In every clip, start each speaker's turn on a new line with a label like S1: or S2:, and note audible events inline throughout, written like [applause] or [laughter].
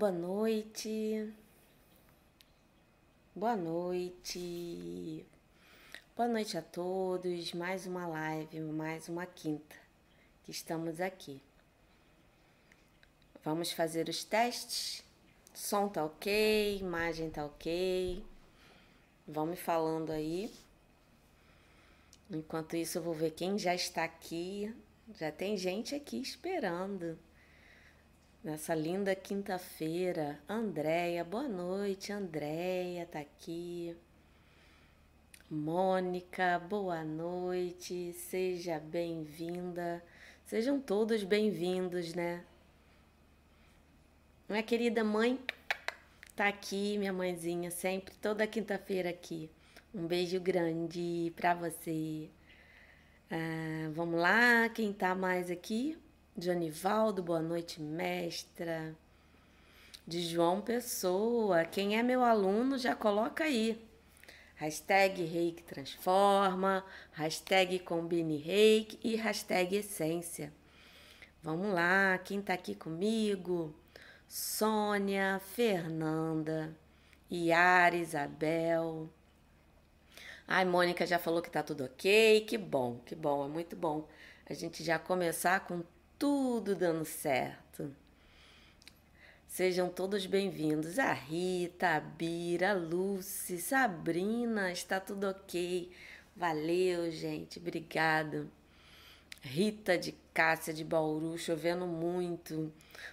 S1: boa noite. Boa noite. Boa noite a todos. Mais uma live, mais uma quinta que estamos aqui. Vamos fazer os testes. Som tá ok, imagem tá ok. Vão me falando aí. Enquanto isso, eu vou ver quem já está aqui. Já tem gente aqui esperando. Nessa linda quinta-feira. Andréia, boa noite. Andréia tá aqui. Mônica, boa noite. Seja bem-vinda. Sejam todos bem-vindos, né? Minha querida mãe tá aqui, minha mãezinha, sempre, toda quinta-feira aqui. Um beijo grande pra você. Ah, vamos lá, quem tá mais aqui? Jonivaldo, boa noite, mestra. De João Pessoa, quem é meu aluno já coloca aí. Hashtag Reiki Transforma, hashtag Combine Reiki e hashtag Essência. Vamos lá, quem tá aqui comigo? Sônia, Fernanda, Yara, Isabel. Ai, Mônica já falou que tá tudo ok. Que bom, que bom, é muito bom a gente já começar com tudo dando certo. Sejam todos bem-vindos. A Rita, a Bira, a Lucy, Sabrina, está tudo ok. Valeu, gente, obrigado. Rita de Cássia de Bauru, chovendo muito.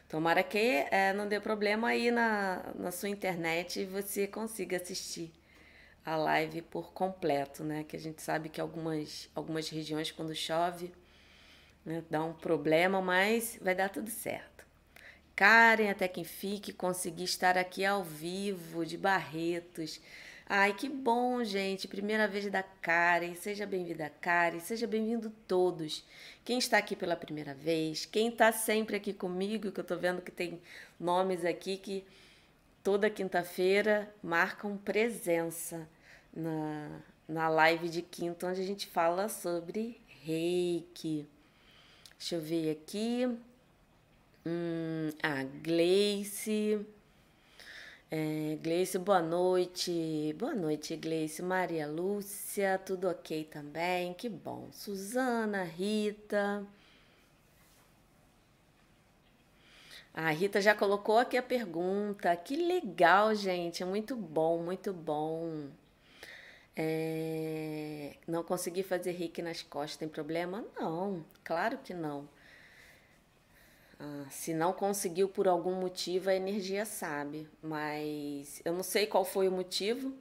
S1: Tomara que é, não dê problema aí na, na sua internet e você consiga assistir a live por completo, né? Que a gente sabe que algumas, algumas regiões, quando chove, né? Dá um problema, mas vai dar tudo certo. Karen, até quem fique, consegui estar aqui ao vivo de Barretos. Ai, que bom, gente. Primeira vez da Karen. Seja bem-vinda, Karen. Seja bem-vindo todos. Quem está aqui pela primeira vez, quem está sempre aqui comigo, que eu estou vendo que tem nomes aqui que toda quinta-feira marcam presença na, na live de quinta, onde a gente fala sobre reiki. Deixa eu ver aqui. Hum, a Gleice. É, Gleice, boa noite. Boa noite, Gleice. Maria Lúcia, tudo ok também? Que bom. Suzana, Rita. A Rita já colocou aqui a pergunta. Que legal, gente. Muito bom, muito bom. É... Não consegui fazer reiki nas costas, tem problema? Não, claro que não. Ah, se não conseguiu por algum motivo, a energia sabe. Mas eu não sei qual foi o motivo,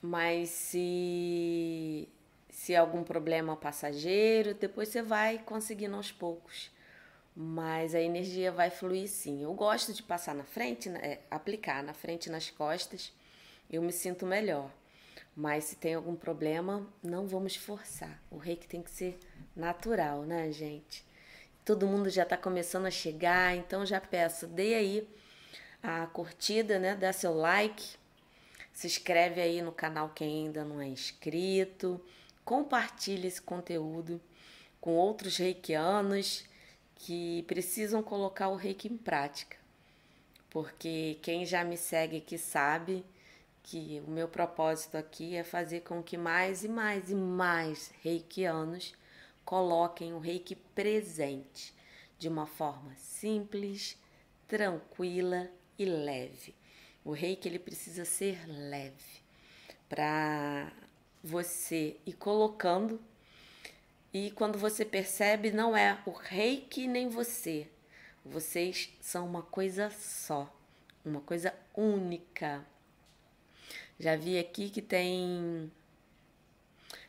S1: mas se, se algum problema passageiro, depois você vai conseguindo aos poucos. Mas a energia vai fluir sim. Eu gosto de passar na frente, né, é, aplicar na frente e nas costas, eu me sinto melhor. Mas se tem algum problema, não vamos forçar. O reiki tem que ser natural, né, gente? Todo mundo já está começando a chegar, então já peço, dê aí a curtida, né? Dá seu like, se inscreve aí no canal quem ainda não é inscrito, compartilhe esse conteúdo com outros reikianos que precisam colocar o reiki em prática. Porque quem já me segue aqui sabe que o meu propósito aqui é fazer com que mais e mais e mais reikianos coloquem o reiki presente de uma forma simples, tranquila e leve. O reiki ele precisa ser leve para você ir colocando e quando você percebe não é o reiki nem você. Vocês são uma coisa só, uma coisa única. Já vi aqui que tem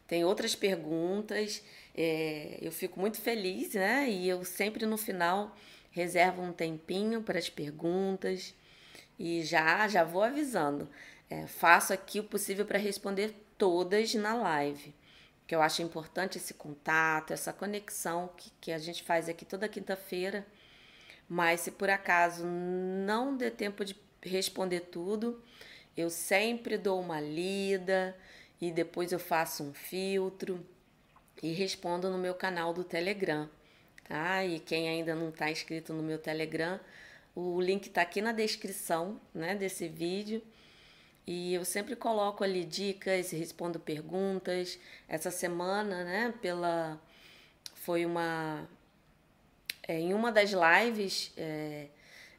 S1: tem outras perguntas. É, eu fico muito feliz, né? E eu sempre no final reservo um tempinho para as perguntas e já já vou avisando. É, faço aqui o possível para responder todas na live, que eu acho importante esse contato, essa conexão que, que a gente faz aqui toda quinta-feira. Mas se por acaso não der tempo de responder tudo, eu sempre dou uma lida e depois eu faço um filtro e respondo no meu canal do Telegram, tá? E quem ainda não está inscrito no meu Telegram, O link está aqui na descrição né, desse vídeo. E eu sempre coloco ali dicas, respondo perguntas. Essa semana, né, pela foi uma é, em uma das lives é,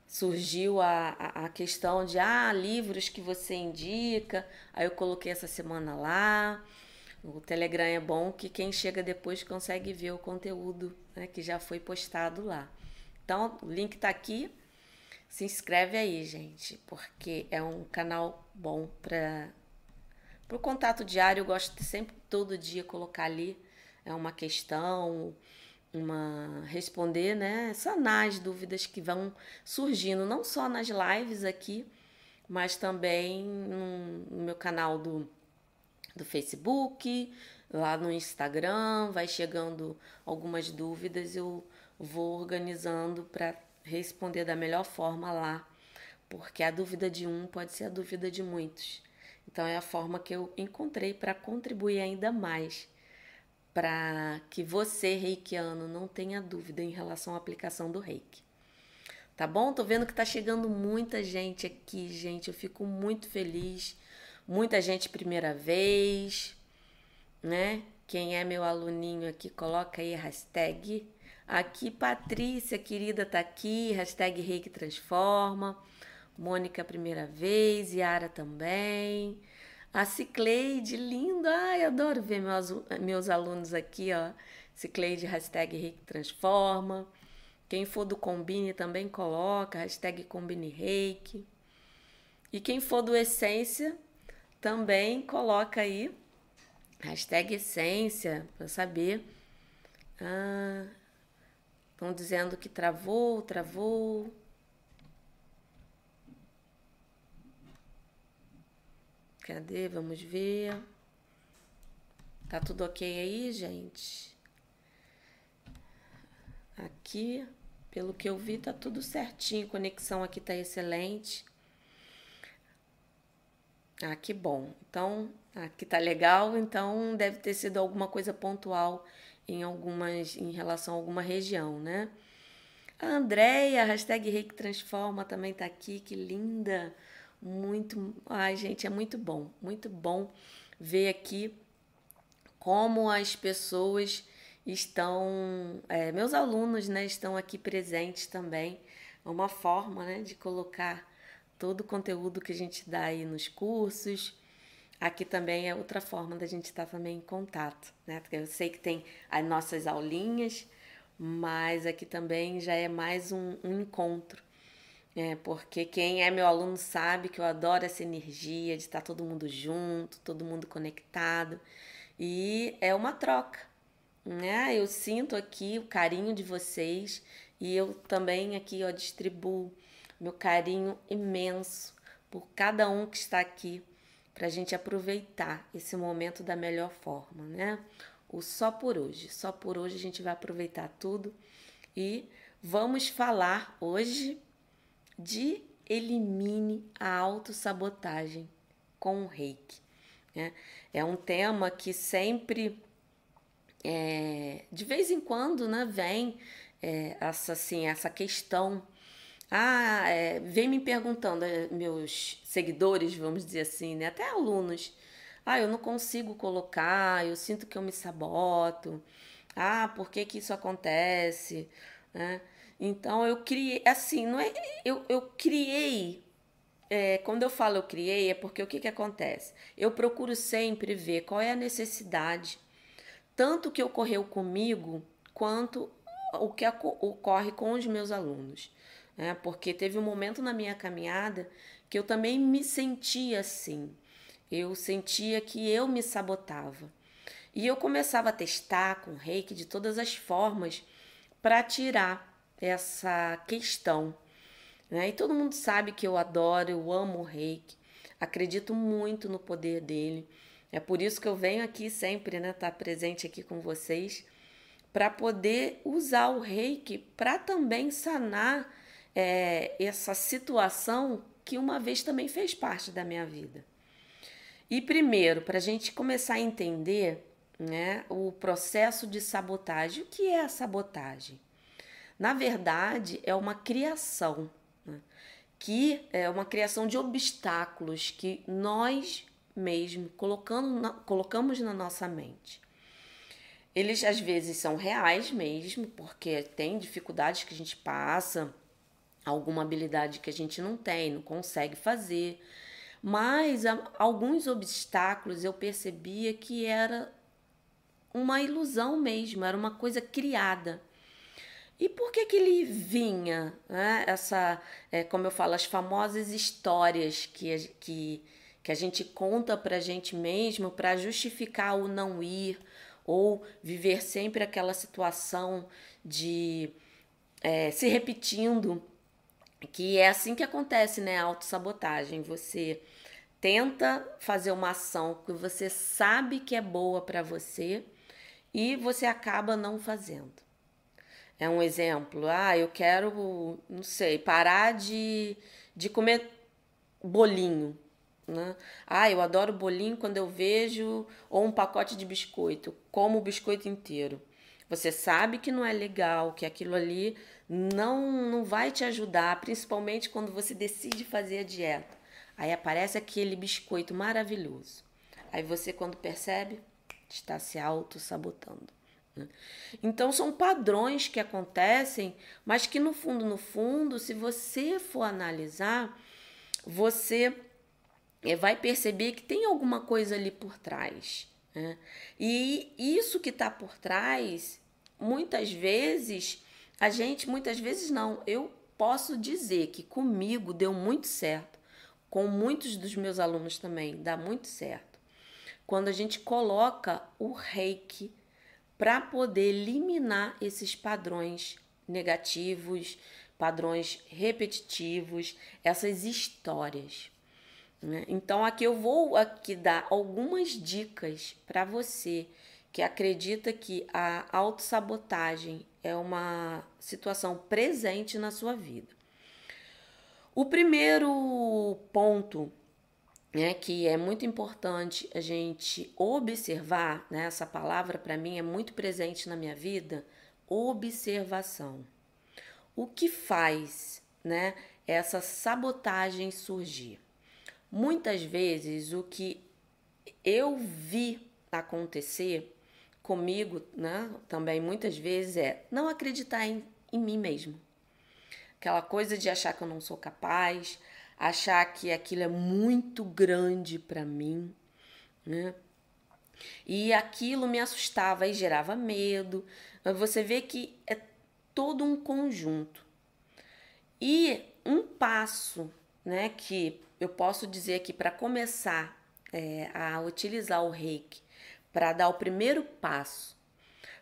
S1: surgiu a, a, a, questão de ah, livros que você indica. Aí eu coloquei essa semana lá. O Telegram é bom que quem chega depois consegue ver o conteúdo né, que já foi postado lá. Então, o link está aqui. Se inscreve aí, gente, porque é um canal bom para o contato diário. Eu gosto de sempre, todo dia, colocar ali é uma questão, uma responder, né? Sanar as dúvidas que vão surgindo, não só nas lives aqui, mas também no, meu canal do, do Facebook, lá no Instagram, vai chegando algumas dúvidas, eu vou organizando para responder da melhor forma lá, porque a dúvida de um pode ser a dúvida de muitos. Então é a forma que eu encontrei para contribuir ainda mais para que você, reikiano, não tenha dúvida em relação à aplicação do reiki. Tá bom? Tô vendo que tá chegando muita gente aqui, gente. Eu fico muito feliz. Muita gente primeira vez, né? Quem é meu aluninho aqui, coloca aí hashtag Aqui, Patrícia, querida, tá aqui. Hashtag Reiki Transforma. Mônica, primeira vez. Yara também. A Cicleide, lindo. Ai, adoro ver meus, meus alunos aqui, ó. Cicleide, hashtag Reiki Transforma. Quem for do Combine também coloca. Hashtag Combine Reiki. E quem for do Essência também coloca aí. Hashtag Essência, para saber. Ah, Estão dizendo que travou, travou. Cadê? Vamos ver. Tá tudo ok aí, gente? Aqui, pelo que eu vi, tá tudo certinho. Conexão aqui tá excelente. Ah, que bom. Então, aqui tá legal. Então, deve ter sido alguma coisa pontual em algumas em relação a alguma região, né? A Andréia, hashtag Reiki Transforma também tá aqui, que linda! Muito, ai gente, é muito bom, muito bom ver aqui como as pessoas estão, é, meus alunos, né, estão aqui presentes também. É uma forma, né, de colocar todo o conteúdo que a gente dá aí nos cursos, Aqui também é outra forma da gente estar também em contato, né? Porque eu sei que tem as nossas aulinhas, mas aqui também já é mais um, um encontro. É, porque quem é meu aluno sabe que eu adoro essa energia de estar todo mundo junto, todo mundo conectado. E é uma troca, né? Eu sinto aqui o carinho de vocês e eu também aqui ó, distribuo meu carinho imenso por cada um que está aqui para a gente aproveitar esse momento da melhor forma, né? O só por hoje, só por hoje a gente vai aproveitar tudo e vamos falar hoje de elimine a autossabotagem com o reiki. Né? É um tema que sempre, é, de vez em quando, né, vem é, essa, assim, essa questão ah, é, vem me perguntando, é, meus seguidores, vamos dizer assim, né? Até alunos. Ah, eu não consigo colocar, eu sinto que eu me saboto. Ah, por que, que isso acontece? Né? Então eu criei, assim, não é, eu, eu criei. É, quando eu falo eu criei, é porque o que, que acontece? Eu procuro sempre ver qual é a necessidade, tanto que ocorreu comigo, quanto o que ocorre com os meus alunos né? Porque teve um momento na minha caminhada que eu também me sentia assim. Eu sentia que eu me sabotava. E eu começava a testar com reiki de todas as formas para tirar essa questão. Né? E todo mundo sabe que eu adoro, eu amo o reiki, acredito muito no poder dele. É por isso que eu venho aqui sempre, né, estar tá presente aqui com vocês, para poder usar o reiki para também sanar é, essa situação que uma vez também fez parte da minha vida. E primeiro, para a gente começar a entender né, o processo de sabotagem. O que é a sabotagem? Na verdade, é uma criação. né? que é uma criação de obstáculos que nós mesmos colocando na, colocamos na nossa mente. Eles às vezes são reais mesmo, porque tem dificuldades que a gente passa, alguma habilidade que a gente não tem, não consegue fazer. Mas alguns obstáculos eu percebia que era uma ilusão mesmo, era uma coisa criada. E por que, que ele vinha? Né? Essa, é, como eu falo, as famosas histórias que, que, que a gente conta para a gente mesmo para justificar o não ir, ou viver sempre aquela situação de é, se repetindo, que é assim que acontece, né? A autossabotagem. Você tenta fazer uma ação que você sabe que é boa para você e você acaba não fazendo. É um exemplo. Ah, eu quero, não sei, parar de, de comer bolinho. Né? Ah, eu adoro bolinho quando eu vejo ou um pacote de biscoito, como o biscoito inteiro. Você sabe que não é legal, que aquilo ali não, não vai te ajudar, principalmente quando você decide fazer a dieta. Aí aparece aquele biscoito maravilhoso. Aí você, quando percebe, está se auto-sabotando. Né? Então, são padrões que acontecem, mas que no fundo, no fundo, se você for analisar, você é, vai perceber que tem alguma coisa ali por trás. Né? E isso que está por trás, muitas vezes, a gente, muitas vezes não, eu posso dizer que comigo deu muito certo, com muitos dos meus alunos também, dá muito certo. Quando a gente coloca o reiki para poder eliminar esses padrões negativos, padrões repetitivos, essas histórias. Né? Então aqui eu vou aqui dar algumas dicas para você que acredita que a autossabotagem é uma situação presente na sua vida. O primeiro ponto né, que é muito importante a gente observar, né, essa palavra para mim é muito presente na minha vida, observação. O que faz né, essa sabotagem surgir? Muitas vezes o que eu vi acontecer comigo, né, também muitas vezes é não acreditar em, em mim mesmo. Aquela coisa de achar que eu não sou capaz, achar que aquilo é muito grande para mim, né? E aquilo me assustava e gerava medo. Você vê que é todo um conjunto. E um passo, né, que eu posso dizer que para começar é, a utilizar o reiki, para dar o primeiro passo,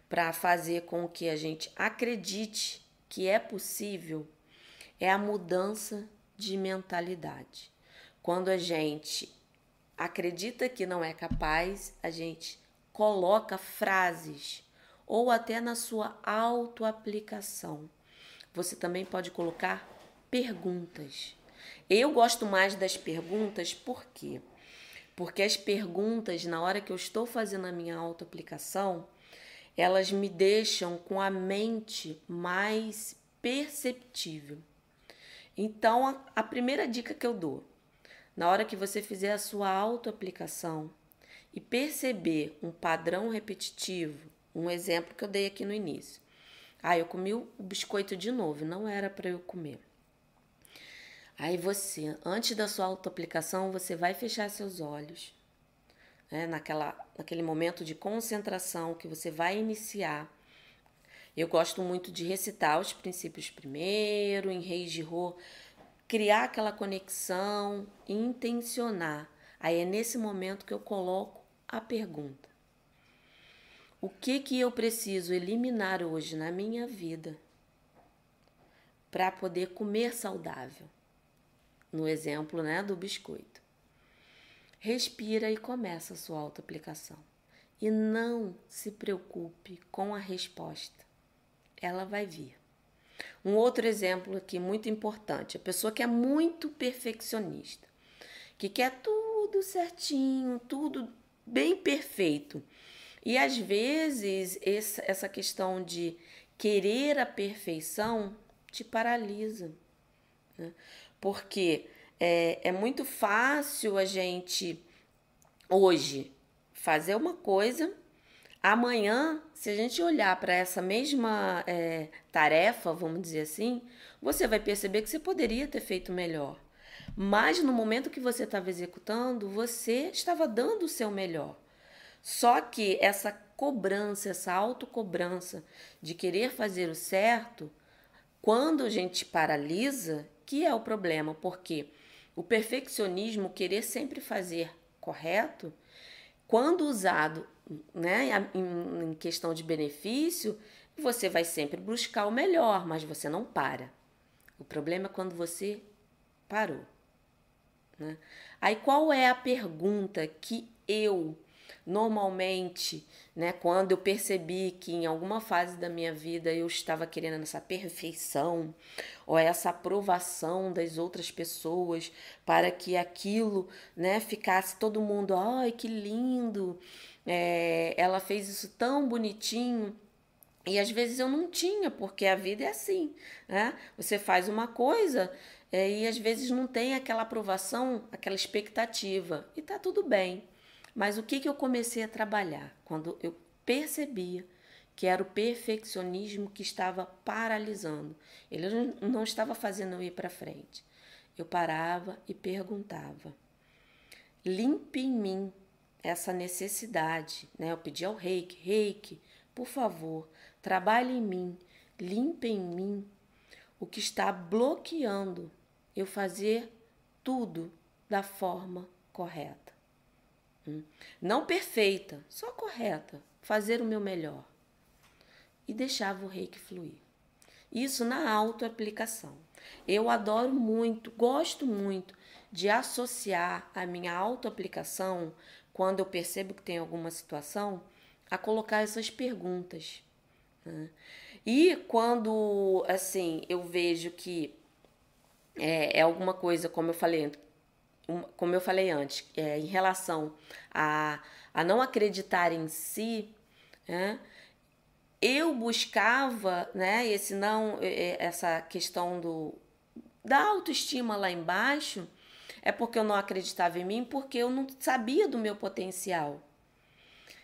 S1: para fazer com que a gente acredite que é possível, é a mudança de mentalidade. Quando a gente acredita que não é capaz, a gente coloca frases ou até na sua autoaplicação. Você também pode colocar perguntas. Eu gosto mais das perguntas, por quê? Porque as perguntas, na hora que eu estou fazendo a minha autoaplicação, elas me deixam com a mente mais perceptível. Então, a, a primeira dica que eu dou, na hora que você fizer a sua autoaplicação e perceber um padrão repetitivo, um exemplo que eu dei aqui no início. Ah, eu comi o biscoito de novo, não era para eu comer. Aí você, antes da sua autoaplicação, você vai fechar seus olhos, né, naquela, naquele momento de concentração que você vai iniciar. Eu gosto muito de recitar os princípios primeiro, em Reis de Rô, criar aquela conexão, intencionar. Aí é nesse momento que eu coloco a pergunta. O que que eu preciso eliminar hoje na minha vida para poder comer saudável? no exemplo né, do biscoito. Respira e começa a sua autoaplicação. E não se preocupe com a resposta, ela vai vir. Um outro exemplo aqui muito importante: a pessoa que é muito perfeccionista, que quer tudo certinho, tudo bem perfeito. E às vezes essa questão de querer a perfeição te paralisa. Né? Porque é, é muito fácil a gente hoje fazer uma coisa, amanhã, se a gente olhar para essa mesma é, tarefa, vamos dizer assim, você vai perceber que você poderia ter feito melhor. Mas no momento que você estava executando, você estava dando o seu melhor. Só que essa cobrança, essa autocobrança de querer fazer o certo, quando a gente paralisa, que é o problema, porque o perfeccionismo, querer sempre fazer correto, quando usado né, em questão de benefício, você vai sempre buscar o melhor, mas você não para. O problema é quando você parou. Né? Aí qual é a pergunta que eu normalmente, né, quando eu percebi que em alguma fase da minha vida eu estava querendo essa perfeição ou essa aprovação das outras pessoas para que aquilo, né, ficasse todo mundo, ai que lindo, é, ela fez isso tão bonitinho. E às vezes eu não tinha, porque a vida é assim, né? Você faz uma coisa é, e às vezes não tem aquela aprovação, aquela expectativa, e tá tudo bem. Mas o que, que eu comecei a trabalhar? Quando eu percebia que era o perfeccionismo que estava paralisando. Ele não estava fazendo eu ir para frente. Eu parava e perguntava: limpe em mim essa necessidade. Né? Eu pedi ao reiki: reiki, por favor, trabalhe em mim, limpe em mim o que está bloqueando eu fazer tudo da forma correta. Hum. Não perfeita, só correta. Fazer o meu melhor. E deixava o reiki fluir. Isso na autoaplicação. Eu adoro muito, gosto muito de associar a minha autoaplicação, quando eu percebo que tem alguma situação, a colocar essas perguntas. Né? E quando, assim, eu vejo que é, é alguma coisa, como eu falei, como eu falei antes, é, em relação a, a não acreditar em si, né, eu buscava, né, esse não, essa questão do, da autoestima lá embaixo, é porque eu não acreditava em mim, porque eu não sabia do meu potencial.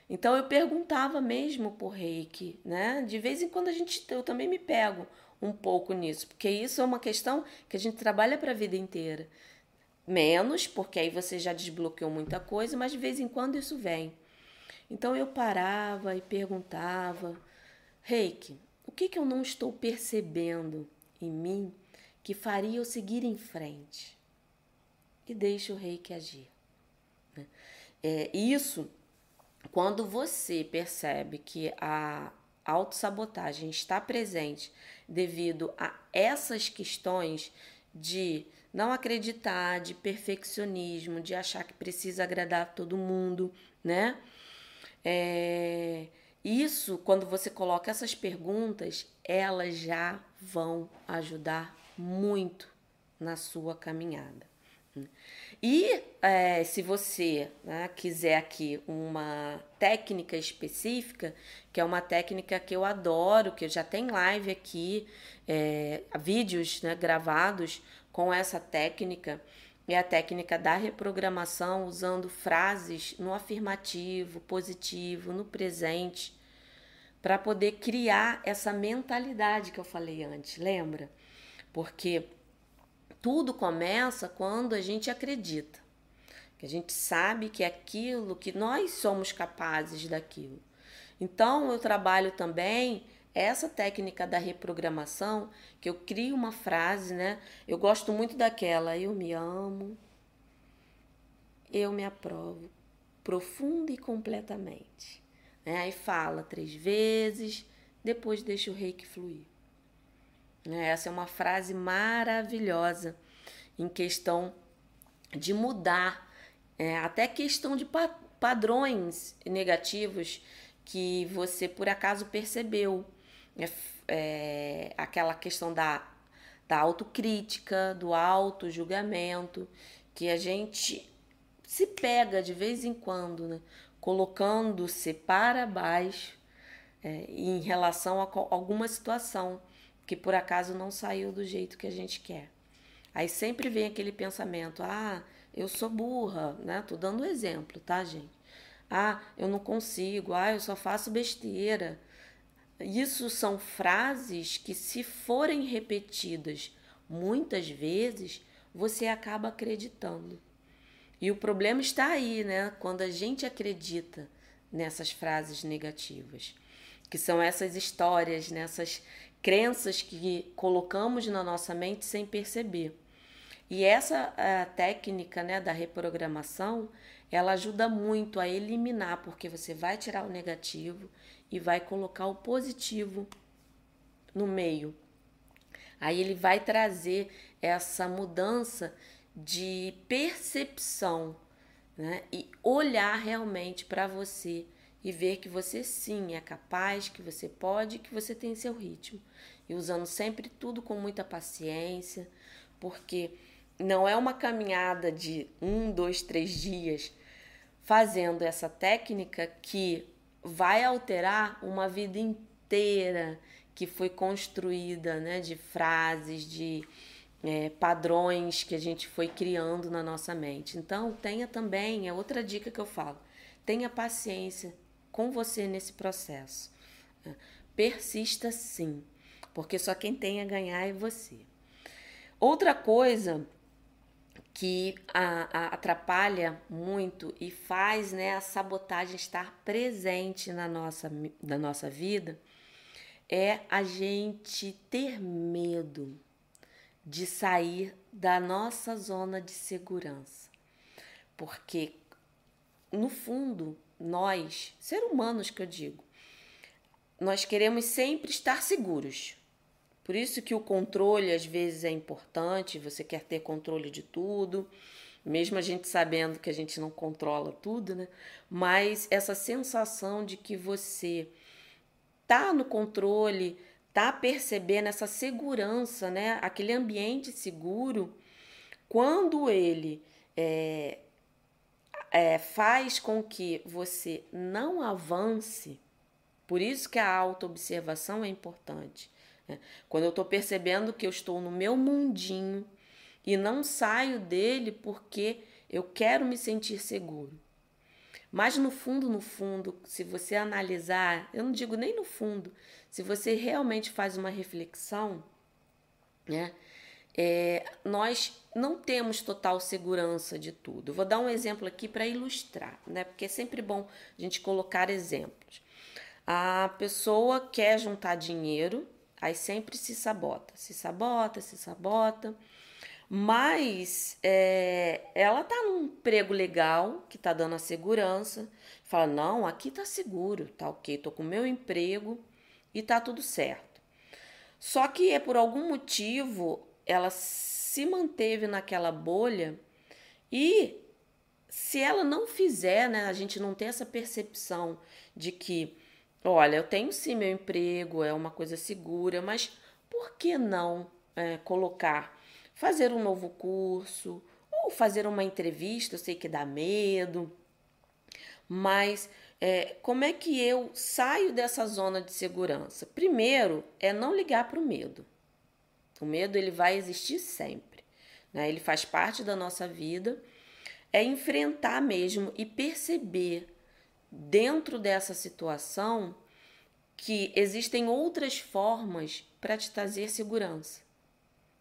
S1: Então eu perguntava mesmo por reiki, né? De vez em quando a gente, eu também me pego um pouco nisso, porque isso é uma questão que a gente trabalha para a vida inteira. Menos, porque aí você já desbloqueou muita coisa, mas de vez em quando isso vem. Então eu parava e perguntava: Reiki, o que, que eu não estou percebendo em mim que faria eu seguir em frente? E deixa o reiki agir. Né? É, isso, quando você percebe que a autossabotagem está presente devido a essas questões de não acreditar, de perfeccionismo, de achar que precisa agradar todo mundo, né? É, isso, quando você coloca essas perguntas, elas já vão ajudar muito na sua caminhada. E é, se você né, quiser aqui uma técnica específica, que é uma técnica que eu adoro, que já tenho live aqui, é, vídeos né, gravados com essa técnica é a técnica da reprogramação usando frases no afirmativo, positivo, no presente, para poder criar essa mentalidade que eu falei antes, lembra? Porque tudo começa quando a gente acredita, que a gente sabe que é aquilo, que nós somos capazes daquilo. Então eu trabalho também essa técnica da reprogramação, que eu crio uma frase, né? Eu gosto muito daquela, eu me amo, eu me aprovo profunda e completamente. Né? Aí fala três vezes, depois deixa o reiki fluir. Né? Essa é uma frase maravilhosa em questão de mudar, é, até questão de pa padrões negativos que você por acaso percebeu é, é, aquela questão da, da autocrítica, do auto-julgamento, que a gente se pega de vez em quando, né? colocando-se para baixo é, em relação a alguma situação que por acaso não saiu do jeito que a gente quer. Aí sempre vem aquele pensamento: ah, eu sou burra, né? Tô dando exemplo, tá, gente? Ah, eu não consigo, ah, eu só faço besteira. Isso são frases que, se forem repetidas muitas vezes, você acaba acreditando. E o problema está aí, né? Quando a gente acredita nessas frases negativas, que são essas histórias, nessas crenças que colocamos na nossa mente sem perceber. E essa técnica né, da reprogramação, ela ajuda muito a eliminar, porque você vai tirar o negativo e vai colocar o positivo no meio. Aí ele vai trazer essa mudança de percepção né? e olhar realmente para você e ver que você sim é capaz, que você pode, que você tem seu ritmo. E usando sempre tudo com muita paciência, porque não é uma caminhada de um, dois, três dias fazendo essa técnica que vai alterar uma vida inteira que foi construída, né, de frases, de é, padrões que a gente foi criando na nossa mente. Então, tenha também, é outra dica que eu falo, tenha paciência com você nesse processo. Persista sim, porque só quem tem a ganhar é você. Outra coisa que a, a, atrapalha muito e faz né, a sabotagem estar presente na nossa, na nossa vida é a gente ter medo de sair da nossa zona de segurança. Porque, no fundo, nós, seres humanos que eu digo, nós queremos sempre estar seguros. Por isso que o controle às vezes é importante, você quer ter controle de tudo, mesmo a gente sabendo que a gente não controla tudo, né? Mas essa sensação de que você tá no controle, tá percebendo essa segurança, né? Aquele ambiente seguro, quando ele é, é, faz com que você não avance, por isso que a autoobservação é importante. Né? Quando eu estou percebendo que eu estou no meu mundinho e não saio dele porque eu quero me sentir seguro. Mas no fundo, no fundo, se você analisar, eu não digo nem no fundo, se você realmente faz uma reflexão, né? É, nós não temos total segurança de tudo. vou dar um exemplo aqui para ilustrar, né? Porque é sempre bom a gente colocar exemplos. A pessoa quer juntar dinheiro, aí sempre se sabota, se sabota, se sabota. Mas é, ela tá num emprego legal, que tá dando a segurança. Fala, não, aqui tá seguro, tá ok, tô com meu emprego e tá tudo certo. Só que é por algum motivo ela se manteve naquela bolha e se ela não fizer, né, a gente não tem essa percepção de que, olha, eu tenho sim meu emprego, é uma coisa segura, mas por que não é, colocar fazer um novo curso ou fazer uma entrevista. Eu sei que dá medo, mas é, como é que eu saio dessa zona de segurança? Primeiro é não ligar para o medo. O medo ele vai existir sempre, né? Ele faz parte da nossa vida. É enfrentar mesmo e perceber dentro dessa situação que existem outras formas para te trazer segurança.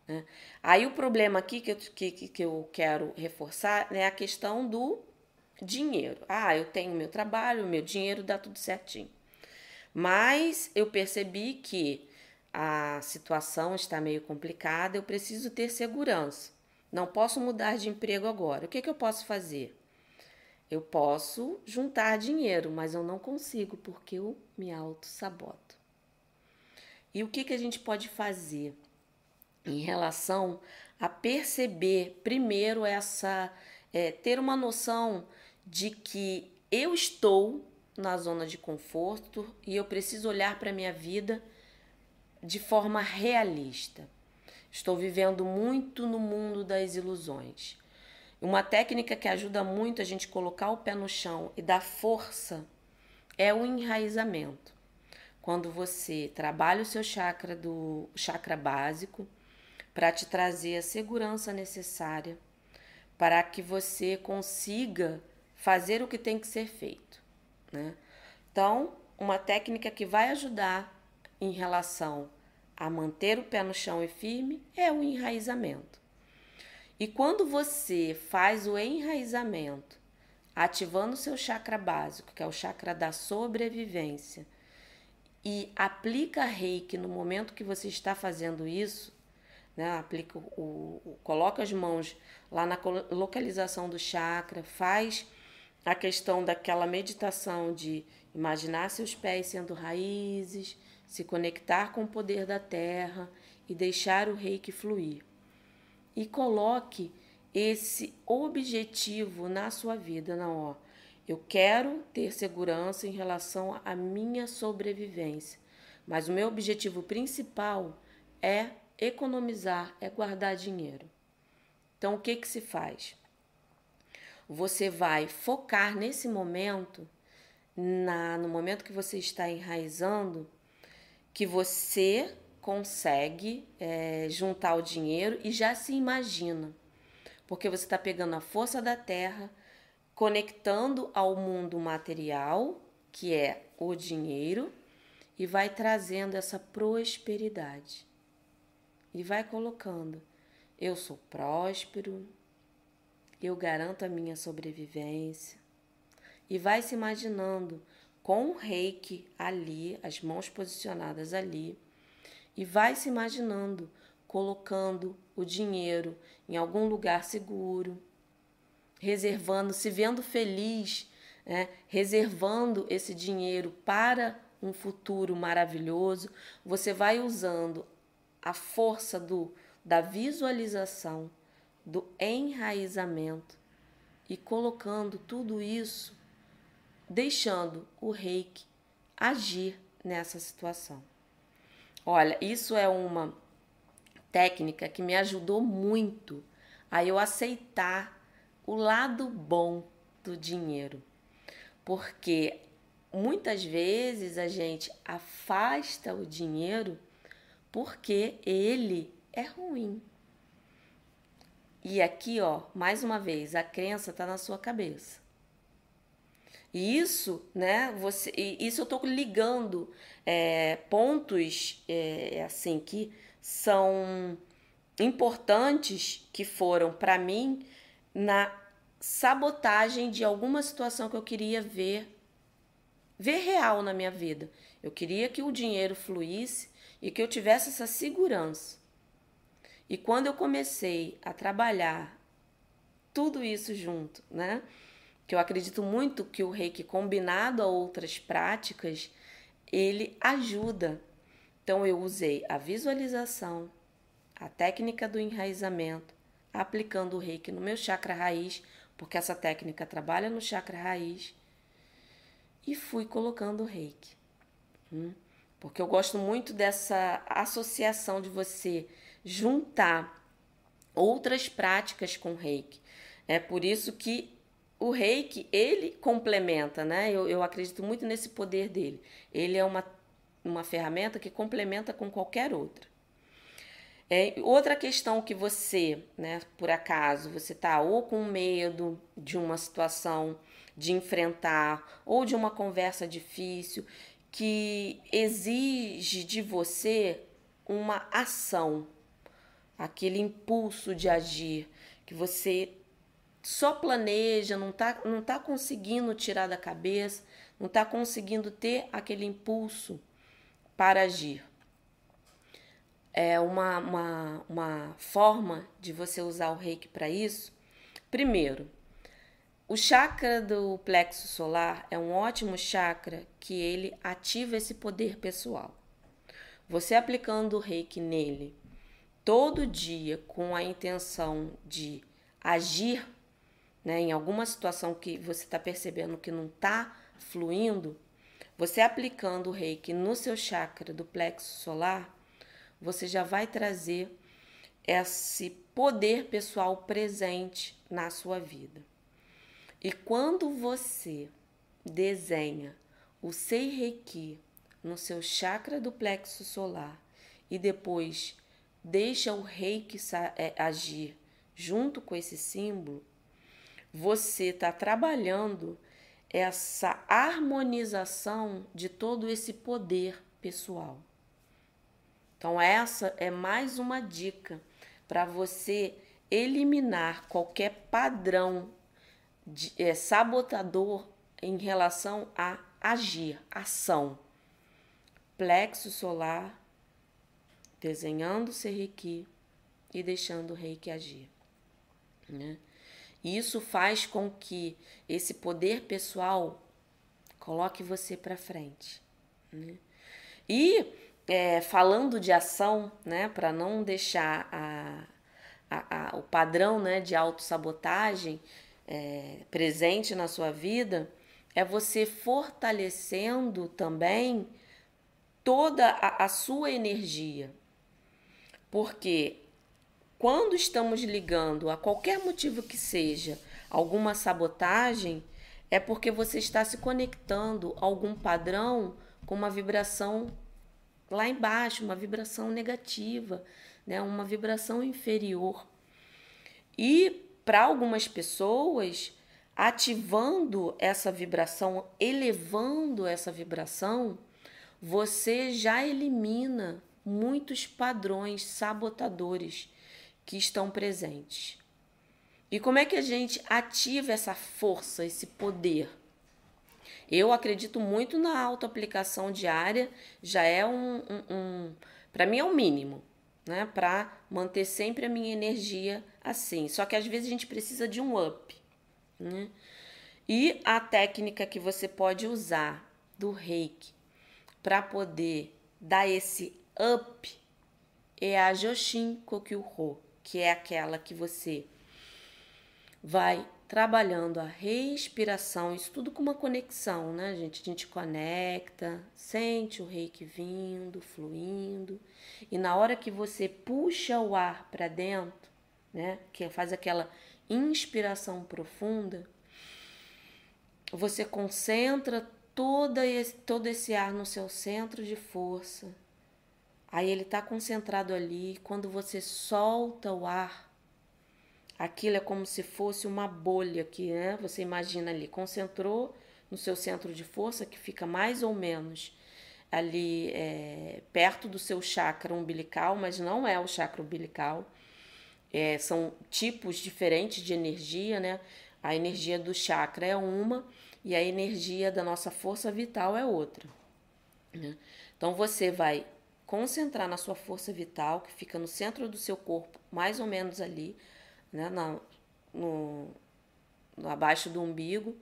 S1: Né? Aí o problema aqui que eu, que, que eu quero reforçar é a questão do dinheiro. Ah, eu tenho meu trabalho, meu dinheiro dá tudo certinho. Mas eu percebi que a situação está meio complicada, eu preciso ter segurança. Não posso mudar de emprego agora. O que, que eu posso fazer? Eu posso juntar dinheiro, mas eu não consigo porque eu me auto-saboto. E o que, que a gente pode fazer? em relação a perceber primeiro essa é, ter uma noção de que eu estou na zona de conforto e eu preciso olhar para minha vida de forma realista. Estou vivendo muito no mundo das ilusões. Uma técnica que ajuda muito a gente colocar o pé no chão e dar força é o enraizamento. Quando você trabalha o seu chakra do chakra básico, para te trazer a segurança necessária para que você consiga fazer o que tem que ser feito. Né? Então, uma técnica que vai ajudar em relação a manter o pé no chão e firme é o enraizamento. E quando você faz o enraizamento, ativando o seu chakra básico, que é o chakra da sobrevivência, e aplica reiki no momento que você está fazendo isso, né? Aplica o, o, coloca as mãos lá na localização do chakra, faz a questão daquela meditação de imaginar seus pés sendo raízes, se conectar com o poder da terra e deixar o reiki fluir. E coloque esse objetivo na sua vida, não, ó. Eu quero ter segurança em relação à minha sobrevivência, mas o meu objetivo principal é economizar, é guardar dinheiro. Então, o que que se faz? Você vai focar nesse momento, na, no momento que você está enraizando, que você consegue é, juntar o dinheiro e já se imagina, porque você está pegando a força da terra conectando ao mundo material, que é o dinheiro, e vai trazendo essa prosperidade. E vai colocando: eu sou próspero, eu garanto a minha sobrevivência. E vai se imaginando com o reiki ali, as mãos posicionadas ali, e vai se imaginando colocando o dinheiro em algum lugar seguro, reservando, se vendo feliz, né? reservando esse dinheiro para um futuro maravilhoso, você vai usando a força do, da visualização, do enraizamento e colocando tudo isso, deixando o reiki agir nessa situação. Olha, isso é uma técnica que me ajudou muito a eu aceitar o lado bom do dinheiro. Porque muitas vezes a gente afasta o dinheiro porque ele é ruim. E aqui, ó, mais uma vez, a crença está na sua cabeça. E isso, né? Você, isso eu estou ligando é, pontos é, assim que são importantes que foram para mim na sabotagem de alguma situação que eu queria ver ver real na minha vida. Eu queria que o dinheiro fluísse e que eu tivesse essa segurança. E quando eu comecei a trabalhar tudo isso junto, né? Que eu acredito muito que o reiki combinado a outras práticas, ele ajuda. Então eu usei a visualização, a técnica do enraizamento, aplicando o reiki no meu chakra raiz, porque essa técnica trabalha no chakra raiz, e fui colocando o reiki. Hum? Porque eu gosto muito dessa associação de você juntar outras práticas com reiki. É por isso que o reiki, ele complementa, né? Eu, eu acredito muito nesse poder dele. Ele é uma, uma ferramenta que complementa com qualquer outra. É, outra questão que você, né, por acaso, você está ou com medo de uma situação de enfrentar ou de uma conversa difícil que exige de você uma ação, aquele impulso de agir que você só planeja, não está não tá conseguindo tirar da cabeça, não está conseguindo ter aquele impulso para agir é uma, uma, uma forma de você usar o reiki para isso. Primeiro, o chakra do plexo solar é um ótimo chakra que ele ativa esse poder pessoal. Você aplicando o reiki nele todo dia com a intenção de agir né, em alguma situação que você está percebendo que não está fluindo, você aplicando o reiki no seu chakra do plexo solar, você já vai trazer esse poder pessoal presente na sua vida. E quando você desenha o Sei Reiki no seu chakra do plexo solar e depois deixa o reiki é, agir junto com esse símbolo, você está trabalhando essa harmonização de todo esse poder pessoal. Então, essa é mais uma dica para você eliminar qualquer padrão de, é, sabotador em relação a agir, ação. Plexo solar, desenhando o Reiki e deixando o reiki agir. Né? Isso faz com que esse poder pessoal coloque você para frente. Né? E é, falando de ação, né, para não deixar a, a, a, o padrão né, de autossabotagem é, presente na sua vida, é você fortalecendo também toda a, a sua energia. Porque quando estamos ligando a qualquer motivo que seja alguma sabotagem, é porque você está se conectando a algum padrão com uma vibração lá embaixo, uma vibração negativa, né? uma vibração inferior. E para algumas pessoas, ativando essa vibração, elevando essa vibração, você já elimina muitos padrões sabotadores que estão presentes. E como é que a gente ativa essa força, esse poder? Eu acredito muito na autoaplicação diária, já é um, um, um para mim é o um mínimo, né? Para manter sempre a minha energia assim. Só que às vezes a gente precisa de um up, né? E a técnica que você pode usar do Reiki para poder dar esse up é a Joshin Kokyuho que é aquela que você vai trabalhando a respiração, isso tudo com uma conexão, né, gente? A gente conecta, sente o reiki vindo, fluindo, e na hora que você puxa o ar para dentro, né, que faz aquela inspiração profunda, você concentra toda esse, todo esse ar no seu centro de força Aí ele está concentrado ali. Quando você solta o ar, aquilo é como se fosse uma bolha que né? você imagina ali. Concentrou no seu centro de força, que fica mais ou menos ali é, perto do seu chakra umbilical, mas não é o chakra umbilical. É, são tipos diferentes de energia, né? A energia do chakra é uma e a energia da nossa força vital é outra. Né? Então você vai concentrar na sua força vital, que fica no centro do seu corpo, mais ou menos ali, né, na, no, no, abaixo do umbigo.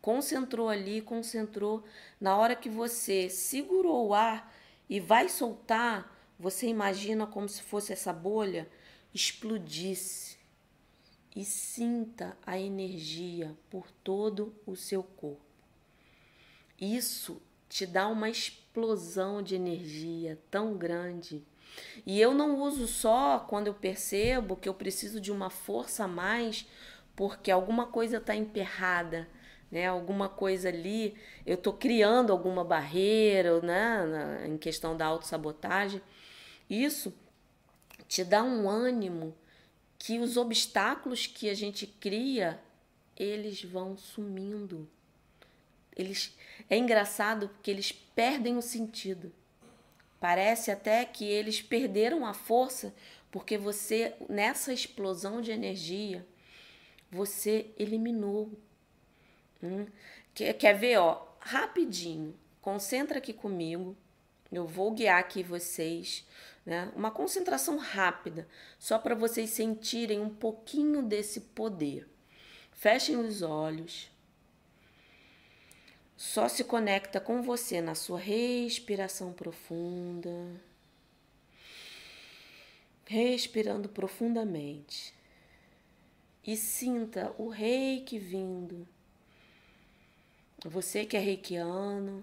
S1: Concentrou ali, concentrou. Na hora que você segurou o ar e vai soltar, você imagina como se fosse essa bolha explodisse e sinta a energia por todo o seu corpo. Isso te dá uma explosão de energia tão grande. E eu não uso só quando eu percebo que eu preciso de uma força a mais porque alguma coisa está emperrada, né? Alguma coisa ali, eu estou criando alguma barreira, né? Em questão da autossabotagem. Isso te dá um ânimo que os obstáculos que a gente cria, eles vão sumindo. Eles é engraçado porque eles perdem o sentido. Parece até que eles perderam a força porque você nessa explosão de energia você eliminou. Hum? Quer, quer ver, ó? Rapidinho. Concentra aqui comigo. Eu vou guiar aqui vocês, né? Uma concentração rápida, só para vocês sentirem um pouquinho desse poder. Fechem os olhos só se conecta com você na sua respiração profunda. Respirando profundamente. E sinta o reiki vindo. Você que é reikiano,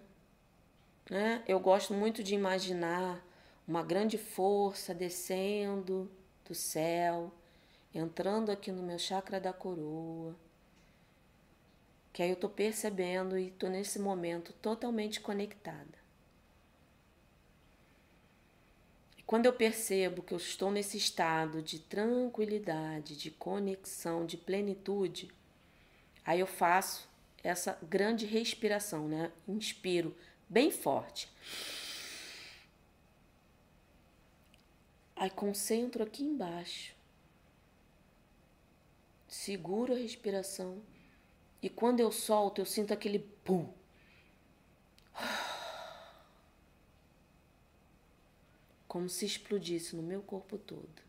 S1: né? Eu gosto muito de imaginar uma grande força descendo do céu, entrando aqui no meu chakra da coroa que aí eu tô percebendo e tô nesse momento totalmente conectada. quando eu percebo que eu estou nesse estado de tranquilidade, de conexão, de plenitude, aí eu faço essa grande respiração, né? Inspiro bem forte. Aí concentro aqui embaixo. Seguro a respiração. E quando eu solto, eu sinto aquele pum. Como se explodisse no meu corpo todo.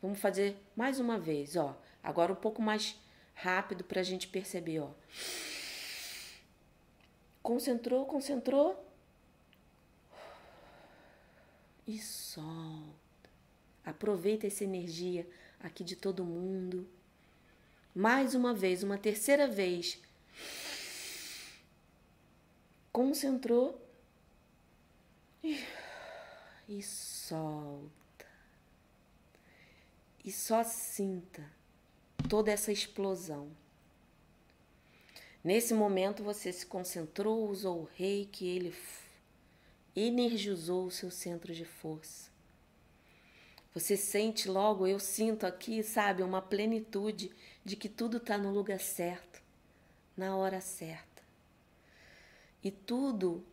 S1: Vamos fazer mais uma vez, ó. Agora um pouco mais rápido para a gente perceber, ó. Concentrou, concentrou. E solta. Aproveita essa energia aqui de todo mundo. Mais uma vez, uma terceira vez. Concentrou. E, solta. E só sinta toda essa explosão. Nesse momento você se concentrou, usou o rei que ele energizou o seu centro de força. Você sente logo, eu sinto aqui, sabe, uma plenitude de que tudo está no lugar certo, na hora certa. E tudo,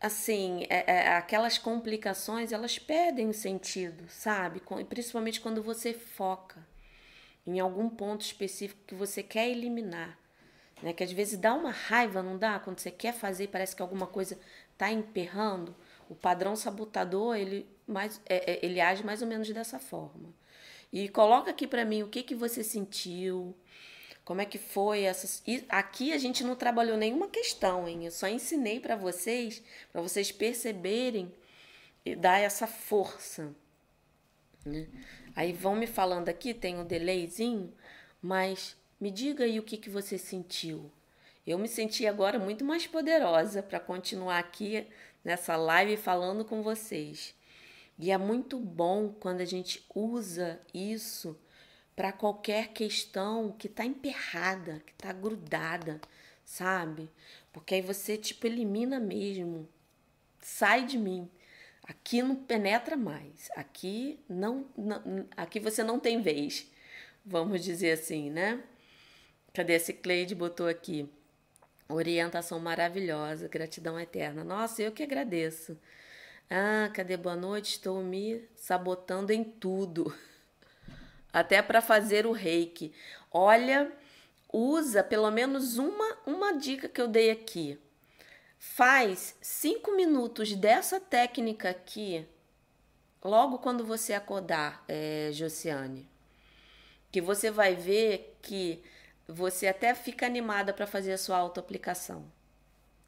S1: assim, é, é, aquelas complicações, elas perdem o sentido, sabe? Principalmente quando você foca em algum ponto específico que você quer eliminar. Né? Que às vezes dá uma raiva, não dá? Quando você quer fazer, parece que alguma coisa está emperrando. O padrão sabotador, ele, mais, é, é, ele age mais ou menos dessa forma. E coloca aqui para mim o que, que você sentiu, como é que foi essas. E aqui a gente não trabalhou nenhuma questão, hein? Eu só ensinei para vocês, para vocês perceberem e dar essa força. Né? Aí vão me falando aqui, tem um delayzinho, mas me diga aí o que, que você sentiu. Eu me senti agora muito mais poderosa para continuar aqui nessa live falando com vocês. E é muito bom quando a gente usa isso para qualquer questão que está emperrada, que está grudada, sabe? Porque aí você tipo elimina mesmo. Sai de mim. Aqui não penetra mais. Aqui não, não aqui você não tem vez. Vamos dizer assim, né? Cadê esse Cleide botou aqui? Orientação maravilhosa, gratidão eterna. Nossa, eu que agradeço. Ah, cadê boa noite? Estou me sabotando em tudo. [laughs] Até para fazer o reiki. Olha, usa pelo menos uma, uma dica que eu dei aqui. Faz cinco minutos dessa técnica aqui, logo quando você acordar, é, Josiane. Que você vai ver que você até fica animada para fazer a sua autoaplicação.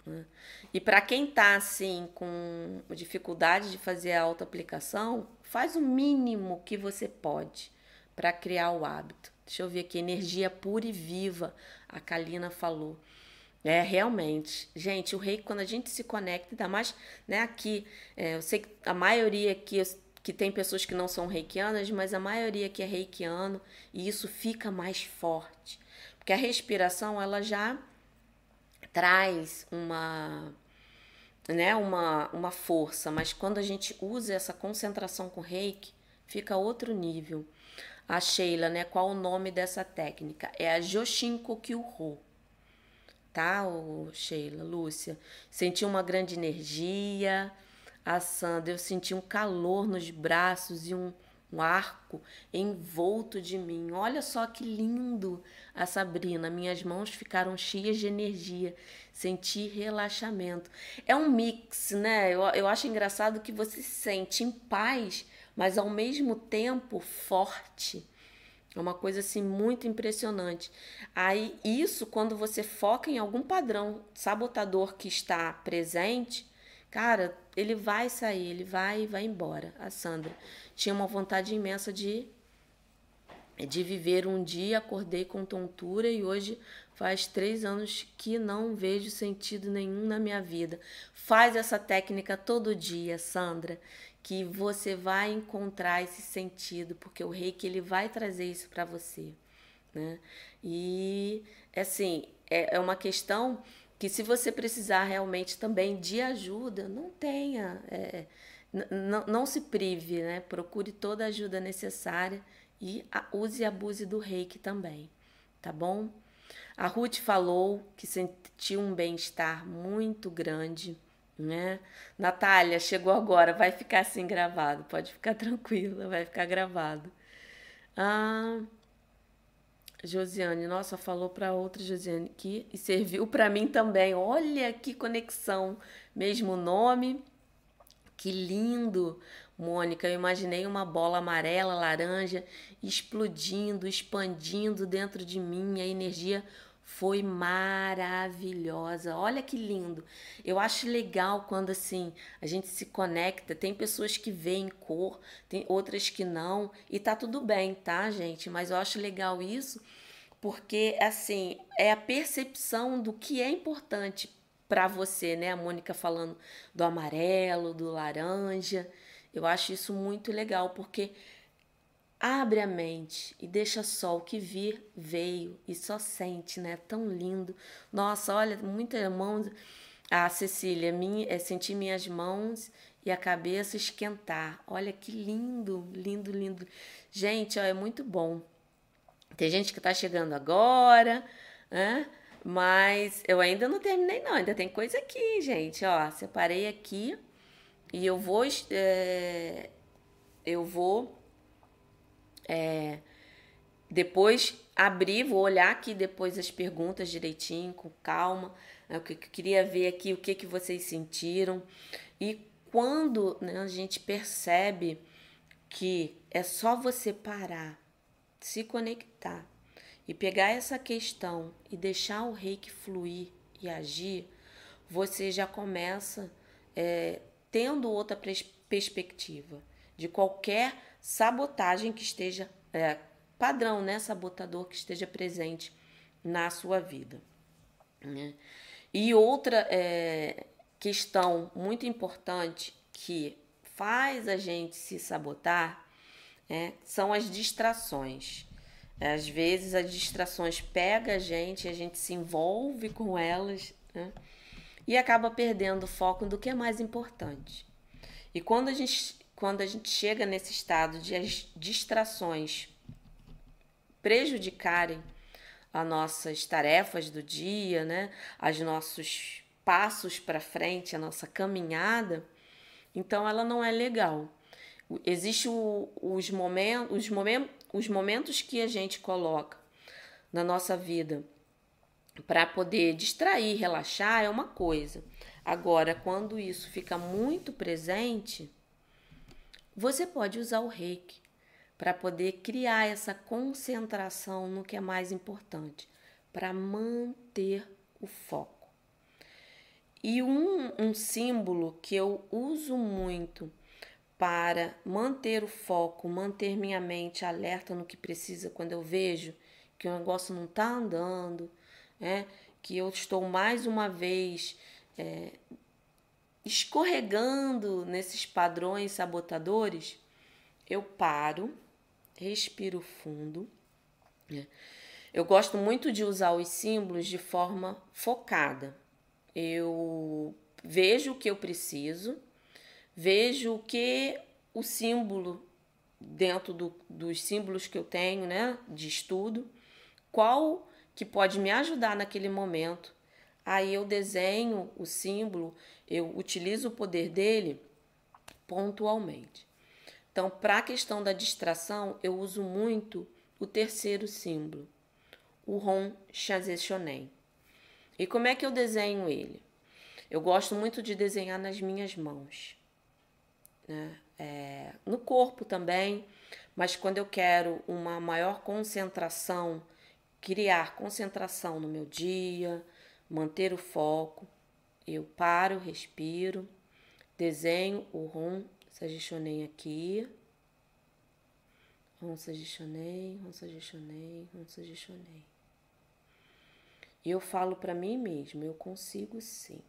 S1: Né? E para quem está assim com dificuldade de fazer a autoaplicação, faz o mínimo que você pode para criar o hábito. Deixa eu ver aqui, energia pura e viva, a Kalina falou. É, realmente. Gente, o rei, quando a gente se conecta, ainda mais né, aqui, é, eu sei que a maioria aqui, que tem pessoas que não são reikianas, mas a maioria aqui é reikiano, e isso fica mais forte. Porque a respiração ela já traz uma né, uma, uma força, mas quando a gente usa essa concentração com reiki, fica outro nível. A Sheila, né, qual o nome dessa técnica? É a Joshinko Kyuho. Tá, o Sheila, Lúcia? Senti uma grande energia. A Sandra, eu senti um calor nos braços e um um arco envolto de mim. Olha só que lindo a Sabrina. Minhas mãos ficaram cheias de energia. Senti relaxamento. É um mix, né? Eu, eu acho engraçado que você se sente em paz, mas ao mesmo tempo forte. É uma coisa assim muito impressionante. Aí, isso, quando você foca em algum padrão sabotador que está presente, cara, ele vai sair, ele vai vai embora. A Sandra tinha uma vontade imensa de de viver um dia, acordei com tontura e hoje faz três anos que não vejo sentido nenhum na minha vida. Faz essa técnica todo dia, Sandra, que você vai encontrar esse sentido, porque o reiki ele vai trazer isso para você, né? E assim, é, é uma questão que se você precisar realmente também de ajuda, não tenha. É, não se prive, né? Procure toda a ajuda necessária e use e abuse do reiki também, tá bom? A Ruth falou que sentiu um bem-estar muito grande, né? Natália, chegou agora, vai ficar assim gravado, pode ficar [laughs] tranquila, vai ficar gravado. Ah, Josiane, nossa, falou para outra Josiane aqui e serviu para mim também. Olha que conexão, mesmo nome. Que lindo, Mônica. Eu imaginei uma bola amarela, laranja, explodindo, expandindo dentro de mim. A energia foi maravilhosa. Olha que lindo. Eu acho legal quando assim a gente se conecta. Tem pessoas que veem cor, tem outras que não, e tá tudo bem, tá, gente? Mas eu acho legal isso porque assim é a percepção do que é importante para você, né? A Mônica falando do amarelo, do laranja. Eu acho isso muito legal porque Abre a mente e deixa só o que vir, veio e só sente, né? Tão lindo. Nossa, olha, muitas mãos. A ah, Cecília, minha, é sentir minhas mãos e a cabeça esquentar. Olha que lindo, lindo, lindo. Gente, ó, é muito bom. Tem gente que tá chegando agora, né? Mas eu ainda não terminei, não. Ainda tem coisa aqui, gente. Ó, separei aqui e eu vou. É, eu vou é, depois abrir, vou olhar aqui depois as perguntas direitinho, com calma. Né, eu queria ver aqui, o que, que vocês sentiram. E quando né, a gente percebe que é só você parar, se conectar e pegar essa questão e deixar o reiki fluir e agir, você já começa é, tendo outra perspectiva de qualquer sabotagem que esteja, é, padrão, né? Sabotador que esteja presente na sua vida. Né? E outra é, questão muito importante que faz a gente se sabotar é, são as distrações. Às vezes as distrações pegam a gente, a gente se envolve com elas né? e acaba perdendo o foco do que é mais importante. E quando a gente quando a gente chega nesse estado de as distrações prejudicarem as nossas tarefas do dia, né? As nossos passos para frente, a nossa caminhada, então ela não é legal. Existem os momentos, os momentos, os momentos que a gente coloca na nossa vida para poder distrair, relaxar é uma coisa. Agora, quando isso fica muito presente, você pode usar o reiki para poder criar essa concentração no que é mais importante, para manter o foco. E um, um símbolo que eu uso muito para manter o foco, manter minha mente alerta no que precisa quando eu vejo que o negócio não está andando, né? que eu estou mais uma vez é, escorregando nesses padrões sabotadores, eu paro, respiro fundo. Né? Eu gosto muito de usar os símbolos de forma focada. Eu vejo o que eu preciso, vejo o que o símbolo, dentro do, dos símbolos que eu tenho, né, de estudo, qual que pode me ajudar naquele momento. Aí eu desenho o símbolo eu utilizo o poder dele pontualmente. Então, para a questão da distração, eu uso muito o terceiro símbolo, o Ron Shonen. E como é que eu desenho ele? Eu gosto muito de desenhar nas minhas mãos, né? É, no corpo também, mas quando eu quero uma maior concentração, criar concentração no meu dia, manter o foco, eu paro, respiro, desenho o Ron Sagichonei aqui. Ron Sagichonei, Ron Sagichonei, Ron Sagichonei. E eu falo para mim mesmo, eu consigo sim.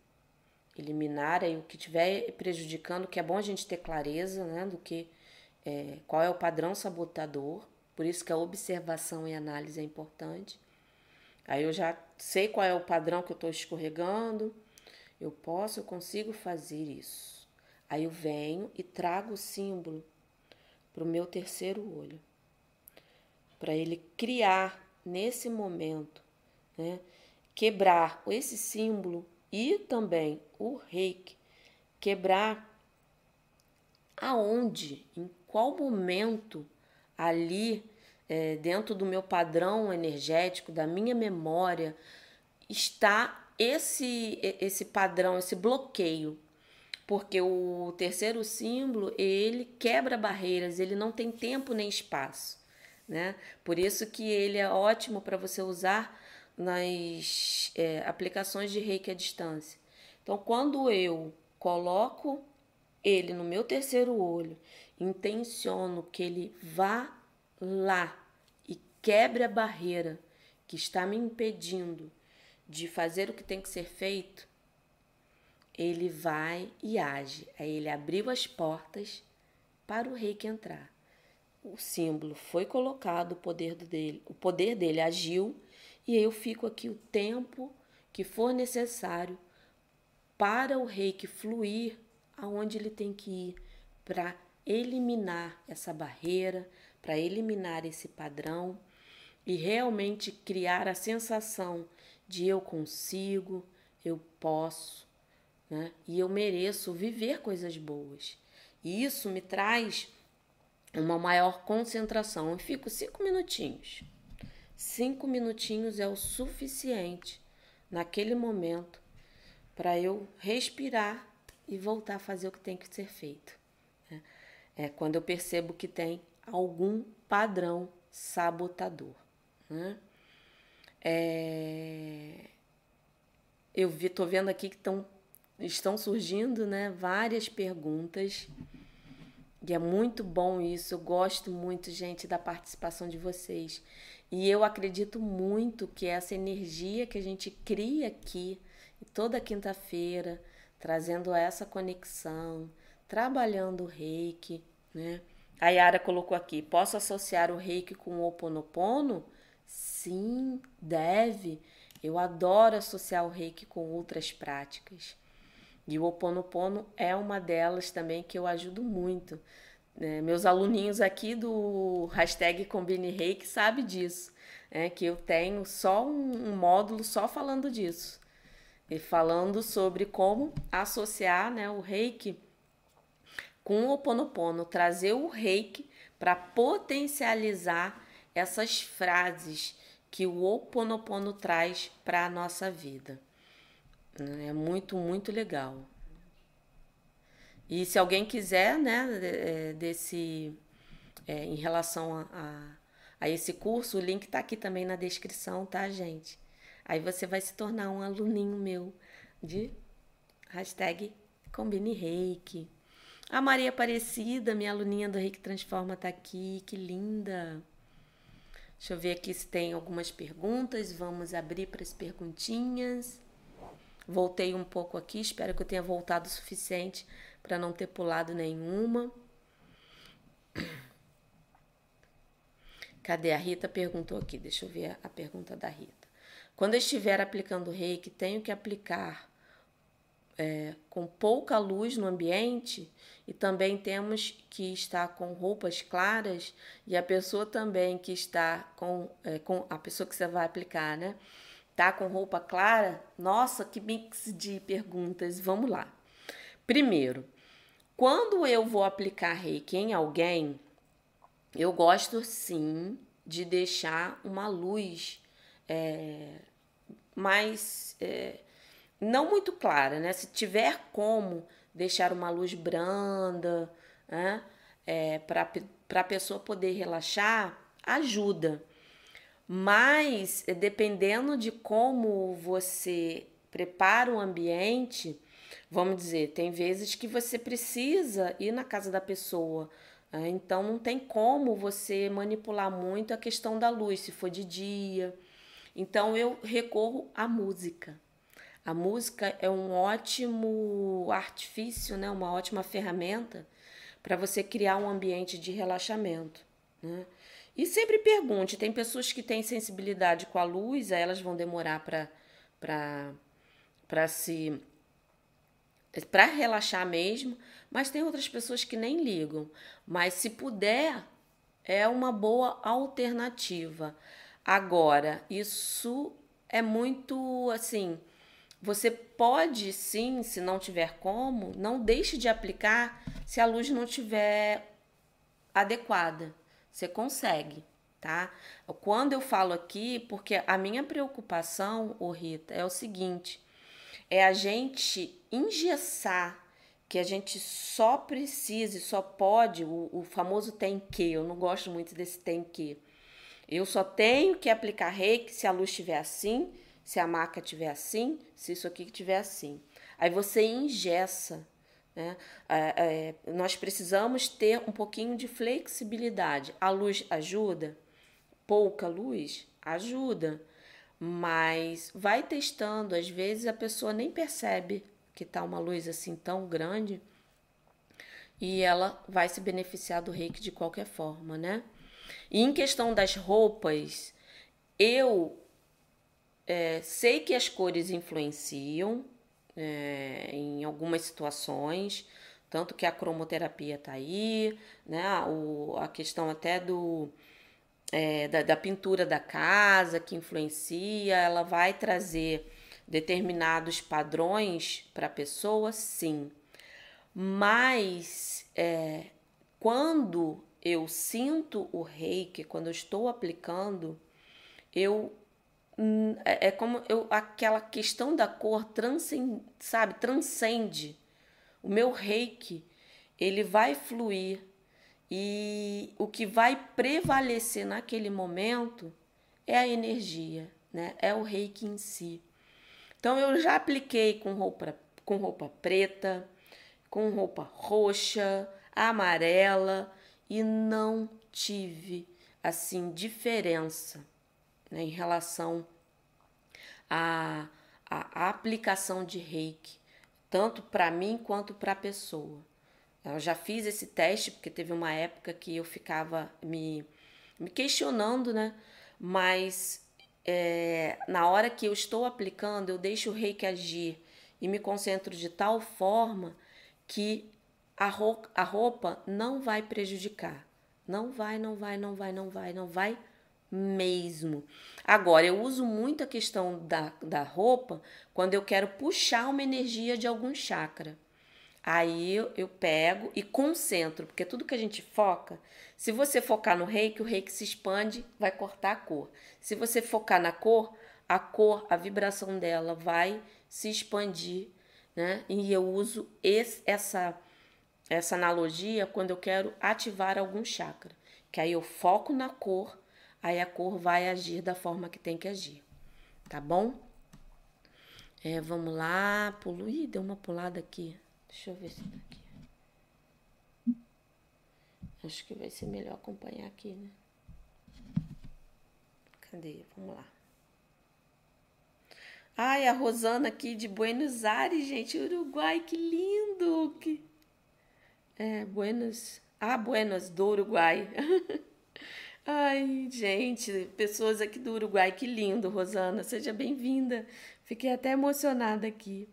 S1: Eliminar aí o que estiver prejudicando, que é bom a gente ter clareza, né, do que é, qual é o padrão sabotador. Por isso que a observação e análise é importante. Aí eu já sei qual é o padrão que eu estou escorregando, eu posso, eu consigo fazer isso. Aí eu venho e trago o símbolo para o meu terceiro olho, para ele criar nesse momento, né, quebrar esse símbolo e também o reiki, quebrar aonde, em qual momento ali é, dentro do meu padrão energético, da minha memória, está esse esse padrão, esse bloqueio. Porque o terceiro símbolo, ele quebra barreiras, ele não tem tempo nem espaço, né? Por isso que ele é ótimo para você usar nas é, aplicações de reiki à distância. Então, quando eu coloco ele no meu terceiro olho, intenciono que ele vá lá e quebre a barreira que está me impedindo de fazer o que tem que ser feito, ele vai e age. Aí ele abriu as portas para o rei que entrar. O símbolo foi colocado, o poder dele, o poder dele agiu e eu fico aqui o tempo que for necessário para o rei que fluir aonde ele tem que ir para eliminar essa barreira, para eliminar esse padrão e realmente criar a sensação de eu consigo, eu posso, né? E eu mereço viver coisas boas. E isso me traz uma maior concentração. Eu fico cinco minutinhos. Cinco minutinhos é o suficiente naquele momento para eu respirar e voltar a fazer o que tem que ser feito. Né? É quando eu percebo que tem algum padrão sabotador. Né? É... Eu tô vendo aqui que tão, estão surgindo né, várias perguntas. E é muito bom isso. Eu gosto muito, gente, da participação de vocês. E eu acredito muito que essa energia que a gente cria aqui toda quinta-feira, trazendo essa conexão, trabalhando o reiki, né? A Yara colocou aqui: posso associar o reiki com o oponopono? Sim, deve. Eu adoro associar o reiki com outras práticas. E o oponopono é uma delas também que eu ajudo muito. É, meus aluninhos aqui do hashtag Combine Reiki sabem disso, é, que eu tenho só um, um módulo só falando disso. E falando sobre como associar né, o reiki com o oponopono, trazer o reiki para potencializar essas frases que o oponopono traz para a nossa vida. É muito, muito legal. E se alguém quiser, né, é, desse, é, em relação a, a, a esse curso, o link está aqui também na descrição, tá, gente? Aí você vai se tornar um aluninho meu de hashtag Combine Reiki. A Maria Aparecida, minha aluninha do Reiki Transforma, tá aqui. Que linda! Deixa eu ver aqui se tem algumas perguntas. Vamos abrir para as perguntinhas. Voltei um pouco aqui, espero que eu tenha voltado o suficiente para não ter pulado nenhuma. [clears throat] Cadê a Rita? Perguntou aqui. Deixa eu ver a pergunta da Rita. Quando eu estiver aplicando reiki, tenho que aplicar é, com pouca luz no ambiente e também temos que estar com roupas claras e a pessoa também que está com, é, com a pessoa que você vai aplicar, né? Tá com roupa clara? Nossa, que mix de perguntas. Vamos lá. Primeiro, quando eu vou aplicar reiki em alguém, eu gosto sim de deixar uma luz é, mais é, não muito clara, né? Se tiver como deixar uma luz branda, né? É, para a pessoa poder relaxar, ajuda. Mas dependendo de como você prepara o ambiente, vamos dizer, tem vezes que você precisa ir na casa da pessoa. Né? Então não tem como você manipular muito a questão da luz, se for de dia. Então eu recorro à música. A música é um ótimo artifício, né? uma ótima ferramenta para você criar um ambiente de relaxamento. Né? E sempre pergunte: tem pessoas que têm sensibilidade com a luz, aí elas vão demorar para se para relaxar mesmo, mas tem outras pessoas que nem ligam. Mas se puder, é uma boa alternativa. Agora, isso é muito assim. Você pode sim, se não tiver como, não deixe de aplicar se a luz não tiver adequada. Você consegue, tá? Quando eu falo aqui, porque a minha preocupação, ô Rita, é o seguinte: é a gente engessar que a gente só precisa e só pode, o, o famoso tem que, eu não gosto muito desse tem que. Eu só tenho que aplicar reiki se a luz estiver assim, se a maca estiver assim, se isso aqui estiver assim. Aí você engessa. Né? É, é, nós precisamos ter um pouquinho de flexibilidade. A luz ajuda? Pouca luz? Ajuda. Mas vai testando, às vezes a pessoa nem percebe que tá uma luz assim tão grande e ela vai se beneficiar do reiki de qualquer forma, né? E em questão das roupas, eu é, sei que as cores influenciam é, em algumas situações, tanto que a cromoterapia tá aí, né? O, a questão até do é, da, da pintura da casa que influencia, ela vai trazer determinados padrões para a pessoa, sim. Mas é, quando eu sinto o reiki, quando eu estou aplicando, eu é, é como eu, aquela questão da cor transcende, sabe, transcende. O meu reiki, ele vai fluir e o que vai prevalecer naquele momento é a energia, né? É o reiki em si. Então eu já apliquei com roupa, com roupa preta, com roupa roxa, amarela e não tive assim diferença né, em relação à, à, aplicação de reiki, tanto para mim quanto para a pessoa. Eu já fiz esse teste porque teve uma época que eu ficava me, me questionando, né? Mas é, na hora que eu estou aplicando, eu deixo o reiki agir e me concentro de tal forma que a a roupa não vai prejudicar. Não vai, não vai, não vai, não vai, não vai mesmo. Agora, eu uso muito a questão da, da roupa quando eu quero puxar uma energia de algum chakra. Aí eu, eu pego e concentro, porque tudo que a gente foca, se você focar no reiki, o reiki se expande, vai cortar a cor. Se você focar na cor, a cor, a vibração dela vai se expandir, né? E eu uso esse, essa essa analogia quando eu quero ativar algum chakra, que aí eu foco na cor, aí a cor vai agir da forma que tem que agir, tá bom? É, vamos lá, pulo, ih, deu uma pulada aqui. Deixa eu ver se tá aqui. Acho que vai ser melhor acompanhar aqui, né? Cadê? Vamos lá. Ai, a Rosana aqui de Buenos Aires, gente, Uruguai, que lindo! Que... É, Buenos. Ah, Buenos, do Uruguai. [laughs] Ai, gente, pessoas aqui do Uruguai, que lindo, Rosana. Seja bem-vinda. Fiquei até emocionada aqui.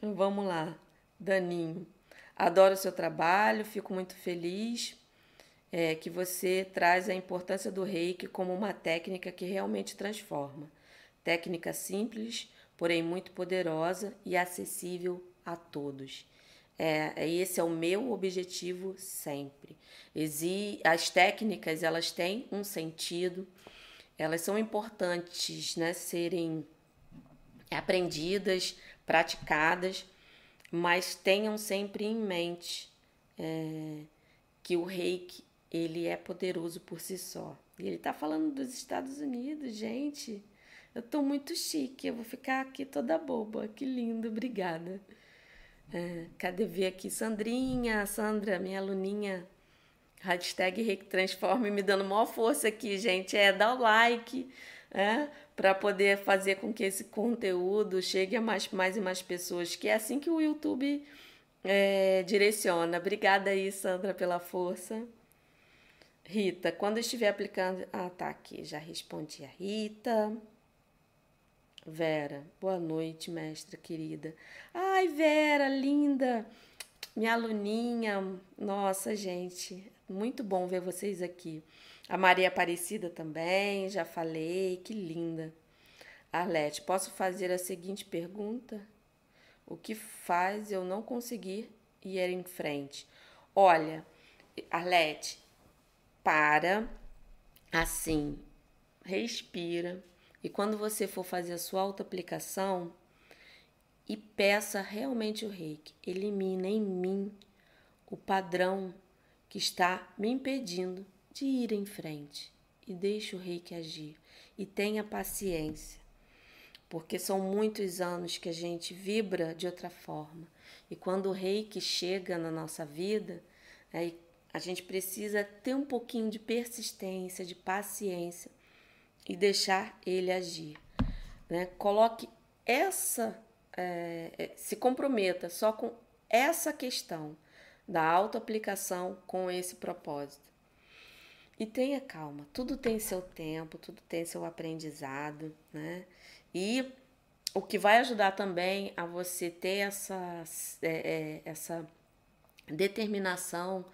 S1: Vamos lá. Daninho, adoro o seu trabalho, fico muito feliz é, que você traz a importância do reiki como uma técnica que realmente transforma. Técnica simples, porém muito poderosa e acessível a todos. É, é esse é o meu objetivo sempre. As técnicas elas têm um sentido, elas são importantes, né, serem aprendidas, praticadas mas tenham sempre em mente é, que o reiki ele é poderoso por si só. E ele está falando dos Estados Unidos, gente. Eu estou muito chique, eu vou ficar aqui toda boba. Que lindo, obrigada. É, cadê ver aqui? Sandrinha, Sandra, minha aluninha. Hashtag Transforme me dando maior força aqui, gente. É, dá o like, é, para poder fazer com que esse conteúdo chegue a mais, mais e mais pessoas, que é assim que o YouTube é, direciona. Obrigada aí, Sandra, pela força. Rita, quando estiver aplicando. Ah, tá aqui, já respondi a Rita. Vera, boa noite, mestra querida. Ai, Vera, linda, minha aluninha. Nossa, gente, muito bom ver vocês aqui. A Maria Aparecida também, já falei, que linda. Arlete, posso fazer a seguinte pergunta? O que faz eu não conseguir ir em frente? Olha, Arlete, para assim, respira e quando você for fazer a sua auto-aplicação e peça realmente o reiki, elimina em mim o padrão que está me impedindo de ir em frente e deixe o reiki agir e tenha paciência porque são muitos anos que a gente vibra de outra forma. E quando o reiki chega na nossa vida, né, a gente precisa ter um pouquinho de persistência, de paciência e deixar ele agir. Né? Coloque essa, é, é se comprometa só com essa questão da autoaplicação com esse propósito. E tenha calma, tudo tem seu tempo, tudo tem seu aprendizado, né? E o que vai ajudar também a você ter essa, é, é, essa determinação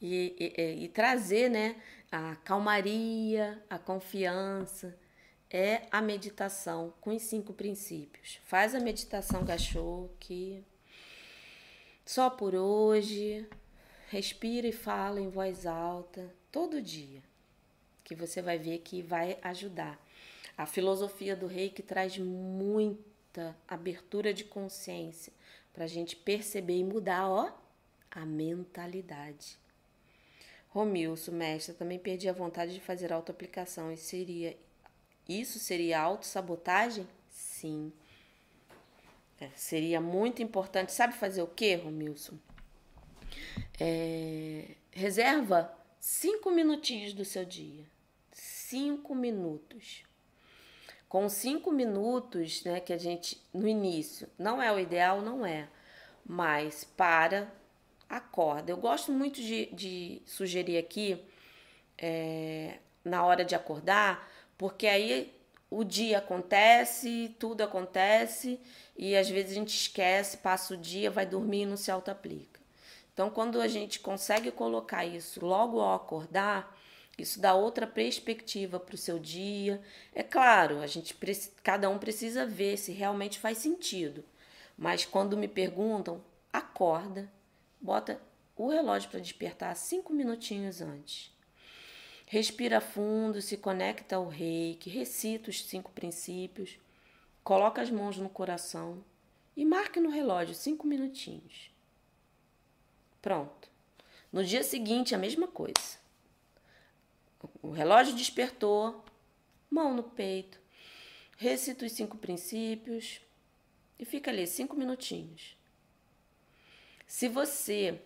S1: e, e, e, trazer né, a calmaria, a confiança, é a meditação com os cinco princípios. Faz a meditação gachô que só por hoje, respira e fala em voz alta todo dia, que você vai ver que vai ajudar. A filosofia do reiki traz muita abertura de consciência para a gente perceber e mudar, ó, a mentalidade. Romilson, mestre, também perdi a vontade de fazer autoaplicação. E seria isso seria autossabotagem? Sim. É, seria muito importante. Sabe fazer o que, Romilson? É, reserva cinco minutinhos do seu dia. Cinco minutos com cinco minutos, né, que a gente no início não é o ideal, não é, mas para, acorda. Eu gosto muito de, de sugerir aqui é, na hora de acordar, porque aí o dia acontece, tudo acontece e às vezes a gente esquece, passa o dia, vai dormir e não se auto-aplica. Então, quando a gente consegue colocar isso logo ao acordar, isso dá outra perspectiva para o seu dia. É claro, a gente cada um precisa ver se realmente faz sentido. Mas quando me perguntam, acorda, bota o relógio para despertar cinco minutinhos antes. Respira fundo, se conecta ao reiki, recita os cinco princípios, coloca as mãos no coração e marque no relógio cinco minutinhos. Pronto. No dia seguinte, a mesma coisa. O relógio despertou, mão no peito, recita os cinco princípios e fica ali cinco minutinhos. Se você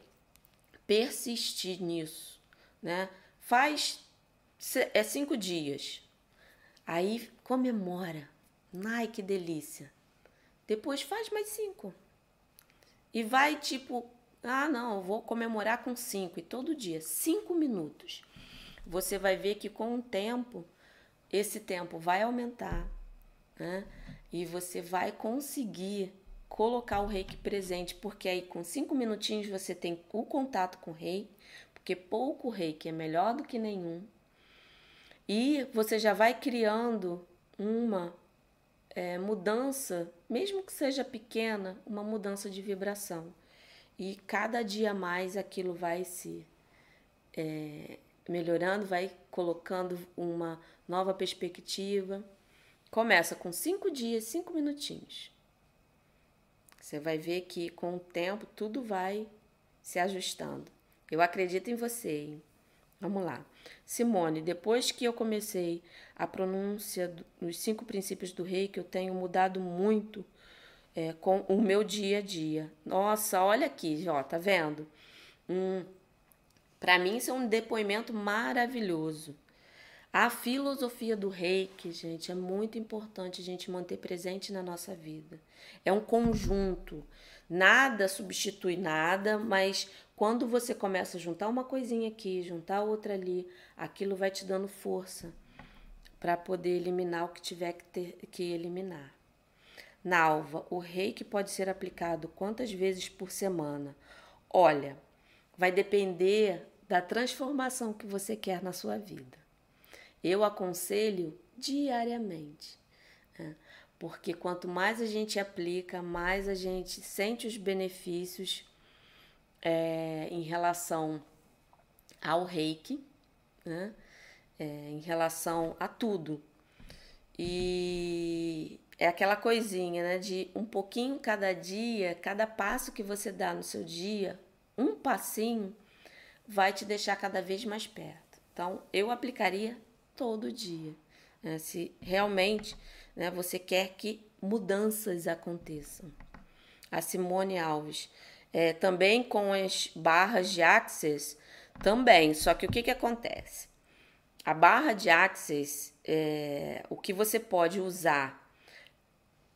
S1: persistir nisso, né? Faz é cinco dias. Aí comemora. Ai, que delícia. Depois faz mais cinco. E vai tipo, ah, não, vou comemorar com cinco. E todo dia, cinco minutos você vai ver que com o tempo, esse tempo vai aumentar, né? E você vai conseguir colocar o reiki presente, porque aí com cinco minutinhos você tem o contato com o rei, porque pouco reiki é melhor do que nenhum. E você já vai criando uma é, mudança, mesmo que seja pequena, uma mudança de vibração. E cada dia mais aquilo vai se é, melhorando, vai colocando uma nova perspectiva. Começa com cinco dias, cinco minutinhos. Você vai ver que com o tempo tudo vai se ajustando. Eu acredito em você. Hein? Vamos lá. Simone, depois que eu comecei a pronúncia dos cinco princípios do rei, que eu tenho mudado muito é, com o meu dia a dia. Nossa, olha aqui, ó, tá vendo? Hum, para mim, isso é um depoimento maravilhoso. A filosofia do reiki, gente, é muito importante a gente manter presente na nossa vida. É um conjunto. Nada substitui nada, mas quando você começa a juntar uma coisinha aqui, juntar outra ali, aquilo vai te dando força para poder eliminar o que tiver que, ter, que eliminar. Nalva, o reiki pode ser aplicado quantas vezes por semana? Olha, vai depender da transformação que você quer na sua vida. Eu aconselho diariamente, né? porque quanto mais a gente aplica, mais a gente sente os benefícios é, em relação ao reiki, né? É, em relação a tudo. E é aquela coisinha, né? De um pouquinho cada dia, cada passo que você dá no seu dia, um passinho, vai te deixar cada vez mais perto. Então, eu aplicaria todo dia. Né? Se realmente né, você quer que mudanças aconteçam. A Simone Alves. É, também com as barras de Access, também. Só que o que, que acontece? A barra de Access, é, o que você pode usar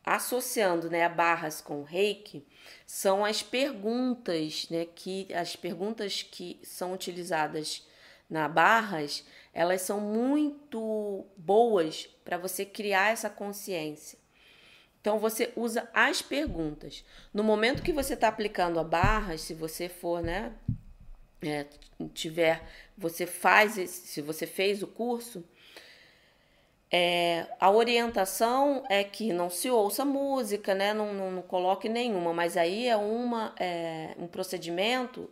S1: associando né, barras com reiki são as perguntas, né, que as perguntas que são utilizadas na barras, elas são muito boas para você criar essa consciência. Então você usa as perguntas. No momento que você está aplicando a barras, se você for, né, é, tiver, você faz, se você fez o curso, é, a orientação é que não se ouça música, né? Não, não, não coloque nenhuma, mas aí é, uma, é um procedimento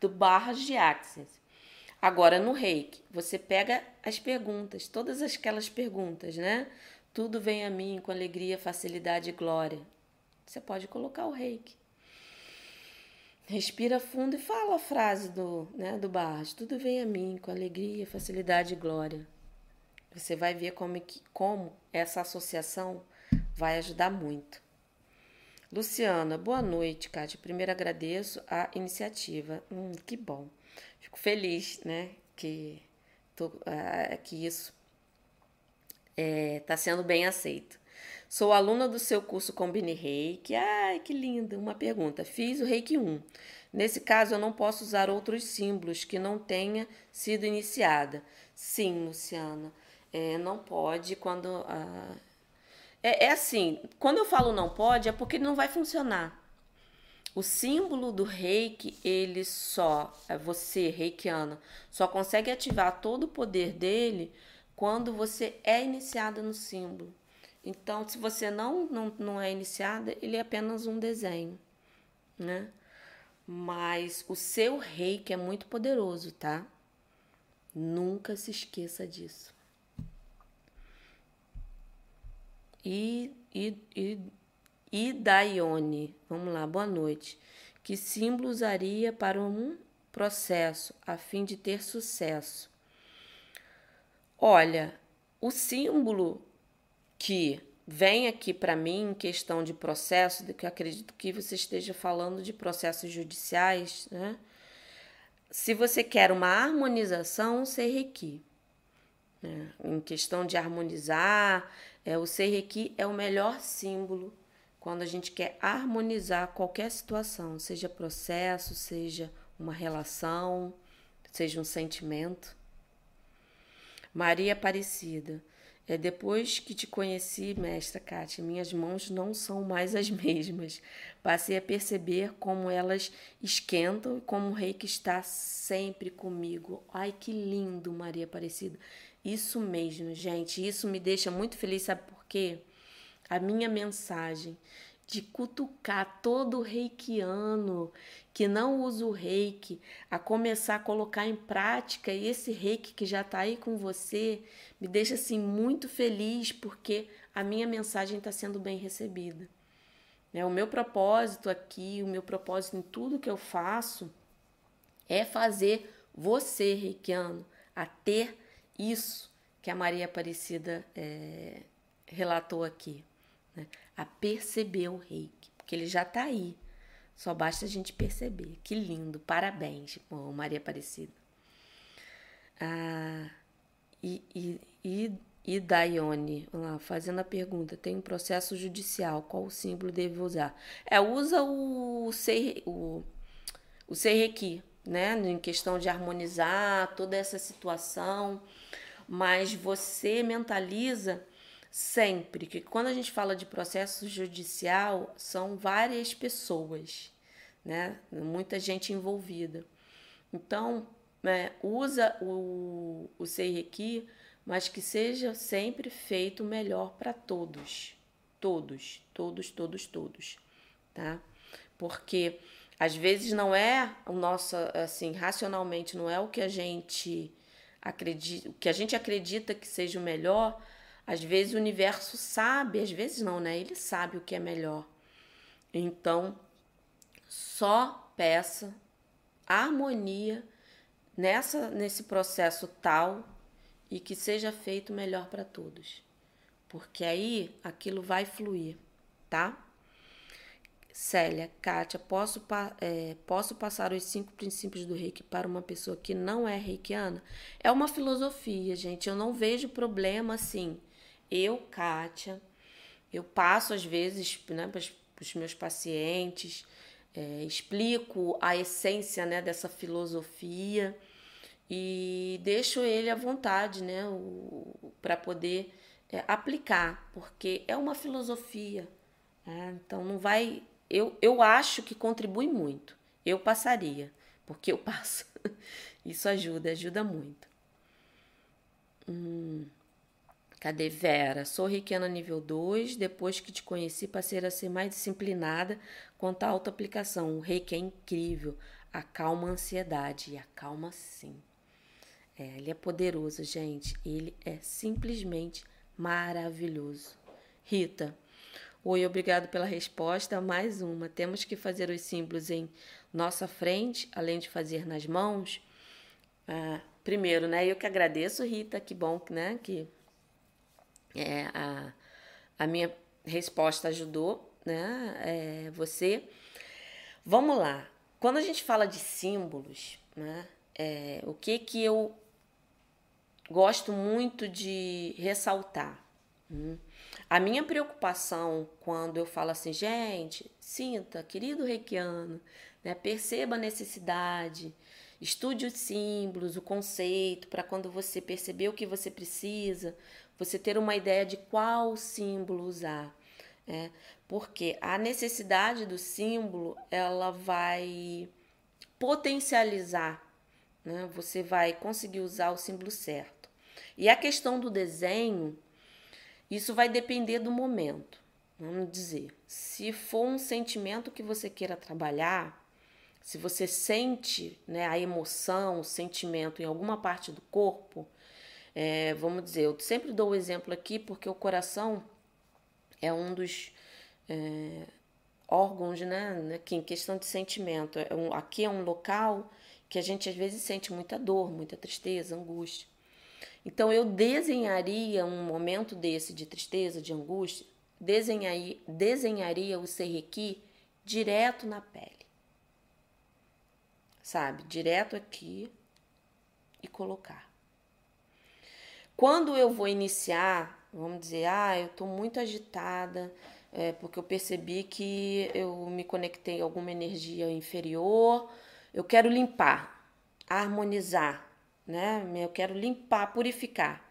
S1: do barras de access. Agora, no reiki, você pega as perguntas, todas aquelas perguntas, né? Tudo vem a mim com alegria, facilidade e glória. Você pode colocar o reiki. Respira fundo e fala a frase do, né, do Barras. Tudo vem a mim com alegria, facilidade e glória. Você vai ver como, como essa associação vai ajudar muito. Luciana, boa noite, Kátia. Primeiro agradeço a iniciativa. Hum, que bom. Fico feliz, né, que, tô, uh, que isso está é, tá sendo bem aceito. Sou aluna do seu curso Combine Reiki. Ai, que lindo! Uma pergunta. Fiz o Reiki 1. Nesse caso, eu não posso usar outros símbolos que não tenha sido iniciada. Sim, Luciana é, não pode quando. Ah, é, é assim, quando eu falo não pode, é porque não vai funcionar. O símbolo do reiki, ele só, é você, reikiana, só consegue ativar todo o poder dele quando você é iniciada no símbolo. Então, se você não, não, não é iniciada, ele é apenas um desenho, né? Mas o seu reiki é muito poderoso, tá? Nunca se esqueça disso. e, e, e, e Daione. Vamos lá, boa noite. Que símbolo usaria para um processo a fim de ter sucesso? Olha, o símbolo que vem aqui para mim em questão de processo, que acredito que você esteja falando de processos judiciais, né? Se você quer uma harmonização, você requi. Né? Em questão de harmonizar, é, o Seireki é o melhor símbolo quando a gente quer harmonizar qualquer situação, seja processo, seja uma relação, seja um sentimento. Maria Aparecida. É depois que te conheci, mestra Kátia, minhas mãos não são mais as mesmas. Passei a perceber como elas esquentam e como o rei que está sempre comigo. Ai, que lindo, Maria Aparecida. Isso mesmo, gente. Isso me deixa muito feliz, sabe por quê? A minha mensagem de cutucar todo reikiano que não usa o reiki a começar a colocar em prática esse reiki que já está aí com você me deixa assim muito feliz porque a minha mensagem está sendo bem recebida. É, o meu propósito aqui, o meu propósito em tudo que eu faço é fazer você, reikiano, a ter isso que a Maria Aparecida é, relatou aqui, né? a perceber o reiki, porque ele já está aí, só basta a gente perceber. Que lindo, parabéns, Maria Aparecida. Ah, e, e, e, Daione, lá, fazendo a pergunta, tem um processo judicial, qual o símbolo devo usar? É, usa o, sei, o, o Seireki, né, em questão de harmonizar toda essa situação, mas você mentaliza sempre que quando a gente fala de processo judicial, são várias pessoas, né? Muita gente envolvida. Então, é, usa o, o Seireki, mas que seja sempre feito melhor para todos. Todos, todos, todos, todos, tá? Porque às vezes não é o nosso, assim, racionalmente não é o que a gente acredita, o que a gente acredita que seja o melhor, às vezes o universo sabe, às vezes não, né? Ele sabe o que é melhor. Então, só peça harmonia nessa nesse processo tal e que seja feito melhor para todos. Porque aí aquilo vai fluir, tá? Célia, Kátia, posso, é, posso passar os cinco princípios do reiki para uma pessoa que não é reikiana? É uma filosofia, gente. Eu não vejo problema assim. Eu, Kátia, eu passo às vezes né, para os meus pacientes, é, explico a essência né, dessa filosofia e deixo ele à vontade né, para poder é, aplicar, porque é uma filosofia. Né? Então não vai eu, eu acho que contribui muito. Eu passaria, porque eu [laughs] passo. Isso ajuda, ajuda muito. Hum, cadê Vera? Sou reikiana nível 2. Depois que te conheci, passei a ser mais disciplinada quanto à autoaplicação. O reiki é incrível. Acalma a ansiedade. E acalma sim. É, ele é poderoso, gente. Ele é simplesmente maravilhoso. Rita, Oi, obrigado pela resposta. Mais uma. Temos que fazer os símbolos em nossa frente, além de fazer nas mãos. Ah, primeiro, né? Eu que agradeço, Rita. Que bom, né? Que é, a, a minha resposta ajudou, né? É, você. Vamos lá. Quando a gente fala de símbolos, né? É, o que que eu gosto muito de ressaltar? Hum? A minha preocupação quando eu falo assim, gente, sinta, querido reikiano, né, perceba a necessidade, estude os símbolos, o conceito, para quando você perceber o que você precisa, você ter uma ideia de qual símbolo usar. Né? Porque a necessidade do símbolo, ela vai potencializar, né? você vai conseguir usar o símbolo certo. E a questão do desenho, isso vai depender do momento. Vamos dizer, se for um sentimento que você queira trabalhar, se você sente né, a emoção, o sentimento em alguma parte do corpo, é, vamos dizer, eu sempre dou o exemplo aqui porque o coração é um dos é, órgãos, né, né, que em questão de sentimento, é um, aqui é um local que a gente às vezes sente muita dor, muita tristeza, angústia. Então eu desenharia um momento desse de tristeza, de angústia, desenharia, desenharia o serrequi direto na pele. Sabe? Direto aqui e colocar. Quando eu vou iniciar, vamos dizer, ah, eu estou muito agitada, é, porque eu percebi que eu me conectei a alguma energia inferior, eu quero limpar, harmonizar, né? Eu quero limpar, purificar.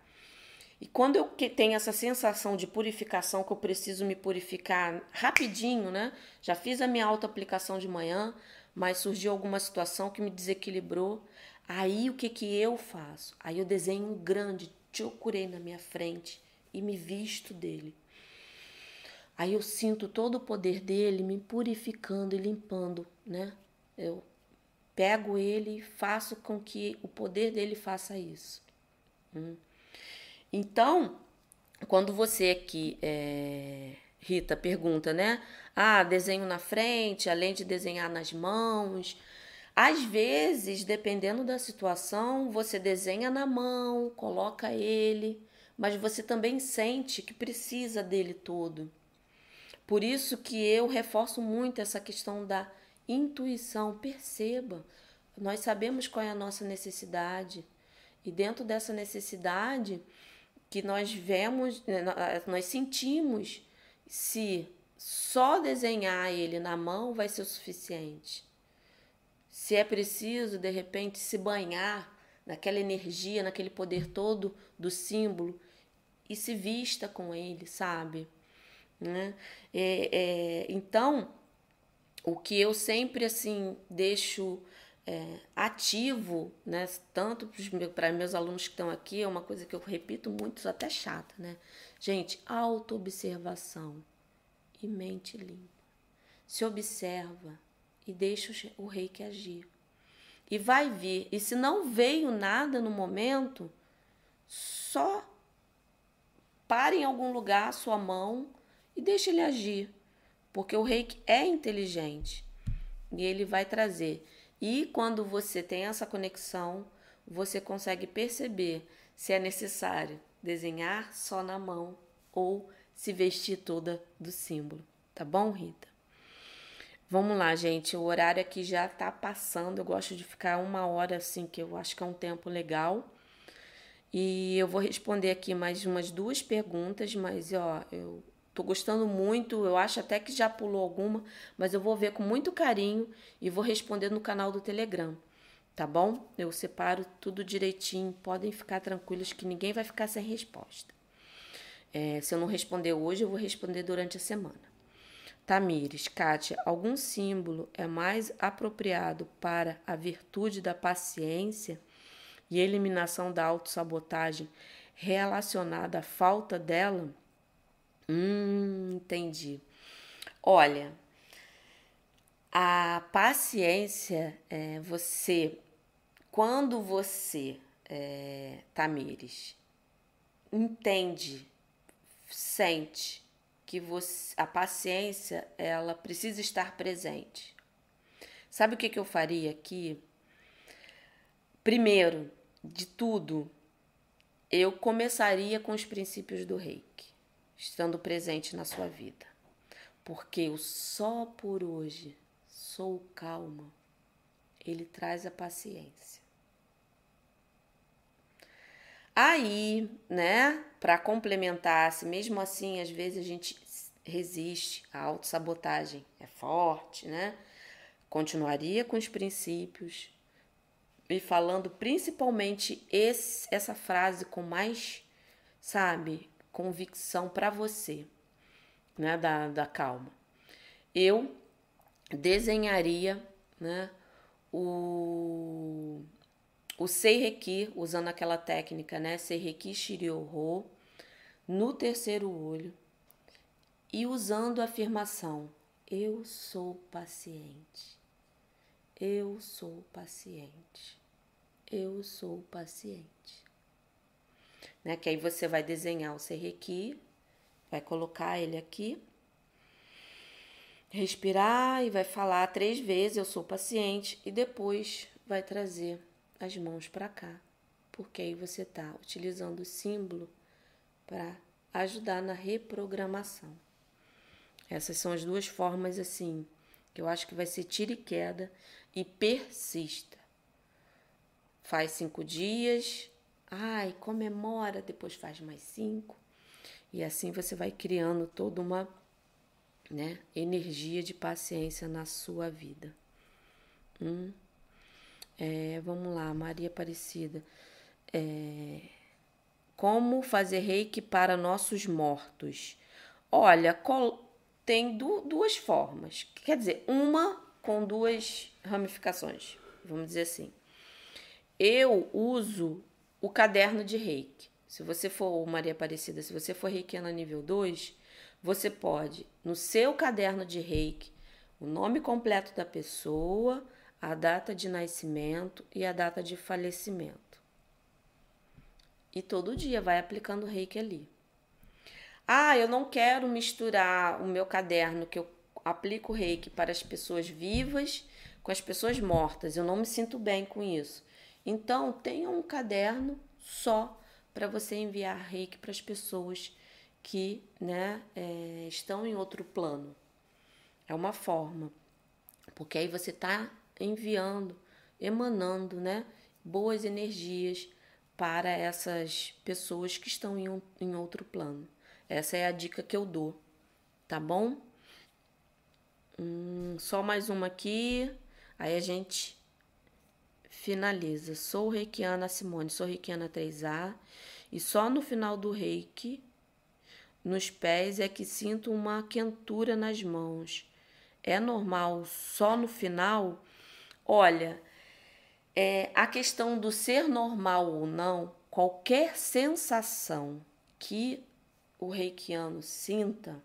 S1: E quando eu tenho essa sensação de purificação, que eu preciso me purificar rapidinho, né? Já fiz a minha auto-aplicação de manhã, mas surgiu alguma situação que me desequilibrou. Aí o que, que eu faço? Aí eu desenho um grande chokurei na minha frente e me visto dele. Aí eu sinto todo o poder dele me purificando e limpando, né? Eu pego ele e faço com que o poder dele faça isso. Hum. Então, quando você aqui, é, Rita, pergunta, né? Ah, desenho na frente, além de desenhar nas mãos. Às vezes, dependendo da situação, você desenha na mão, coloca ele, mas você também sente que precisa dele todo. Por isso que eu reforço muito essa questão da intuição. Perceba, nós sabemos qual é a nossa necessidade e dentro dessa necessidade que nós vemos, né, nós sentimos se só desenhar ele na mão vai ser o suficiente. Se é preciso, de repente, se banhar naquela energia, naquele poder todo do símbolo, e se vista com ele, sabe? Né? É, é, então, o que eu sempre assim deixo é, ativo, né? Tanto para meus alunos que estão aqui, é uma coisa que eu repito muito, até chata, né? Gente, autoobservação e mente limpa. Se observa e deixa o rei que agir. E vai vir. E se não veio nada no momento, só pare em algum lugar a sua mão e deixe ele agir. Porque o reiki é inteligente e ele vai trazer. E quando você tem essa conexão, você consegue perceber se é necessário desenhar só na mão ou se vestir toda do símbolo. Tá bom, Rita? Vamos lá, gente. O horário aqui já tá passando. Eu gosto de ficar uma hora assim, que eu acho que é um tempo legal. E eu vou responder aqui mais umas duas perguntas, mas ó, eu tô gostando muito. Eu acho até que já pulou alguma, mas eu vou ver com muito carinho e vou responder no canal do Telegram, tá bom? Eu separo tudo direitinho. Podem ficar tranquilos que ninguém vai ficar sem resposta. É, se eu não responder hoje, eu vou responder durante a semana. Tamires, Kátia, algum símbolo é mais apropriado para a virtude da paciência? e eliminação da autossabotagem relacionada à falta dela? Hum, entendi. Olha, a paciência é você, quando você, é, Tamires, entende, sente que você, a paciência ela precisa estar presente. Sabe o que, que eu faria aqui? Primeiro, de tudo, eu começaria com os princípios do reiki, estando presente na sua vida. Porque o só por hoje sou calma, ele traz a paciência. Aí, né, para complementar, se mesmo assim às vezes a gente resiste, a autossabotagem é forte, né? Continuaria com os princípios, e falando principalmente esse, essa frase com mais, sabe, convicção para você, né, da, da calma. Eu desenharia, né, o, o Seireki, usando aquela técnica, né, Seireki Shiryo no terceiro olho e usando a afirmação: Eu sou paciente. Eu sou paciente. Eu sou paciente. Né? Que aí você vai desenhar o serrequi, vai colocar ele aqui, respirar e vai falar três vezes: Eu sou paciente, e depois vai trazer as mãos para cá, porque aí você está utilizando o símbolo para ajudar na reprogramação. Essas são as duas formas assim que eu acho que vai ser tira e queda e persista. Faz cinco dias, ai, comemora, depois faz mais cinco. E assim você vai criando toda uma né, energia de paciência na sua vida. Hum. É, vamos lá, Maria Aparecida. É, como fazer reiki para nossos mortos? Olha, tem du duas formas. Quer dizer, uma com duas ramificações, vamos dizer assim. Eu uso o caderno de reiki. Se você for Maria Aparecida, se você for reikiana nível 2, você pode, no seu caderno de reiki, o nome completo da pessoa, a data de nascimento e a data de falecimento. E todo dia vai aplicando reiki ali. Ah, eu não quero misturar o meu caderno que eu aplico reiki para as pessoas vivas com as pessoas mortas. Eu não me sinto bem com isso. Então, tenha um caderno só para você enviar reiki para as pessoas que né, é, estão em outro plano. É uma forma, porque aí você está enviando, emanando né, boas energias para essas pessoas que estão em, um, em outro plano. Essa é a dica que eu dou, tá bom? Hum, só mais uma aqui, aí a gente finaliza. Sou reikiana Simone, sou reikiana 3A E só no final do reiki, nos pés, é que sinto uma quentura nas mãos. É normal só no final? Olha, é, a questão do ser normal ou não, qualquer sensação que o reikiano sinta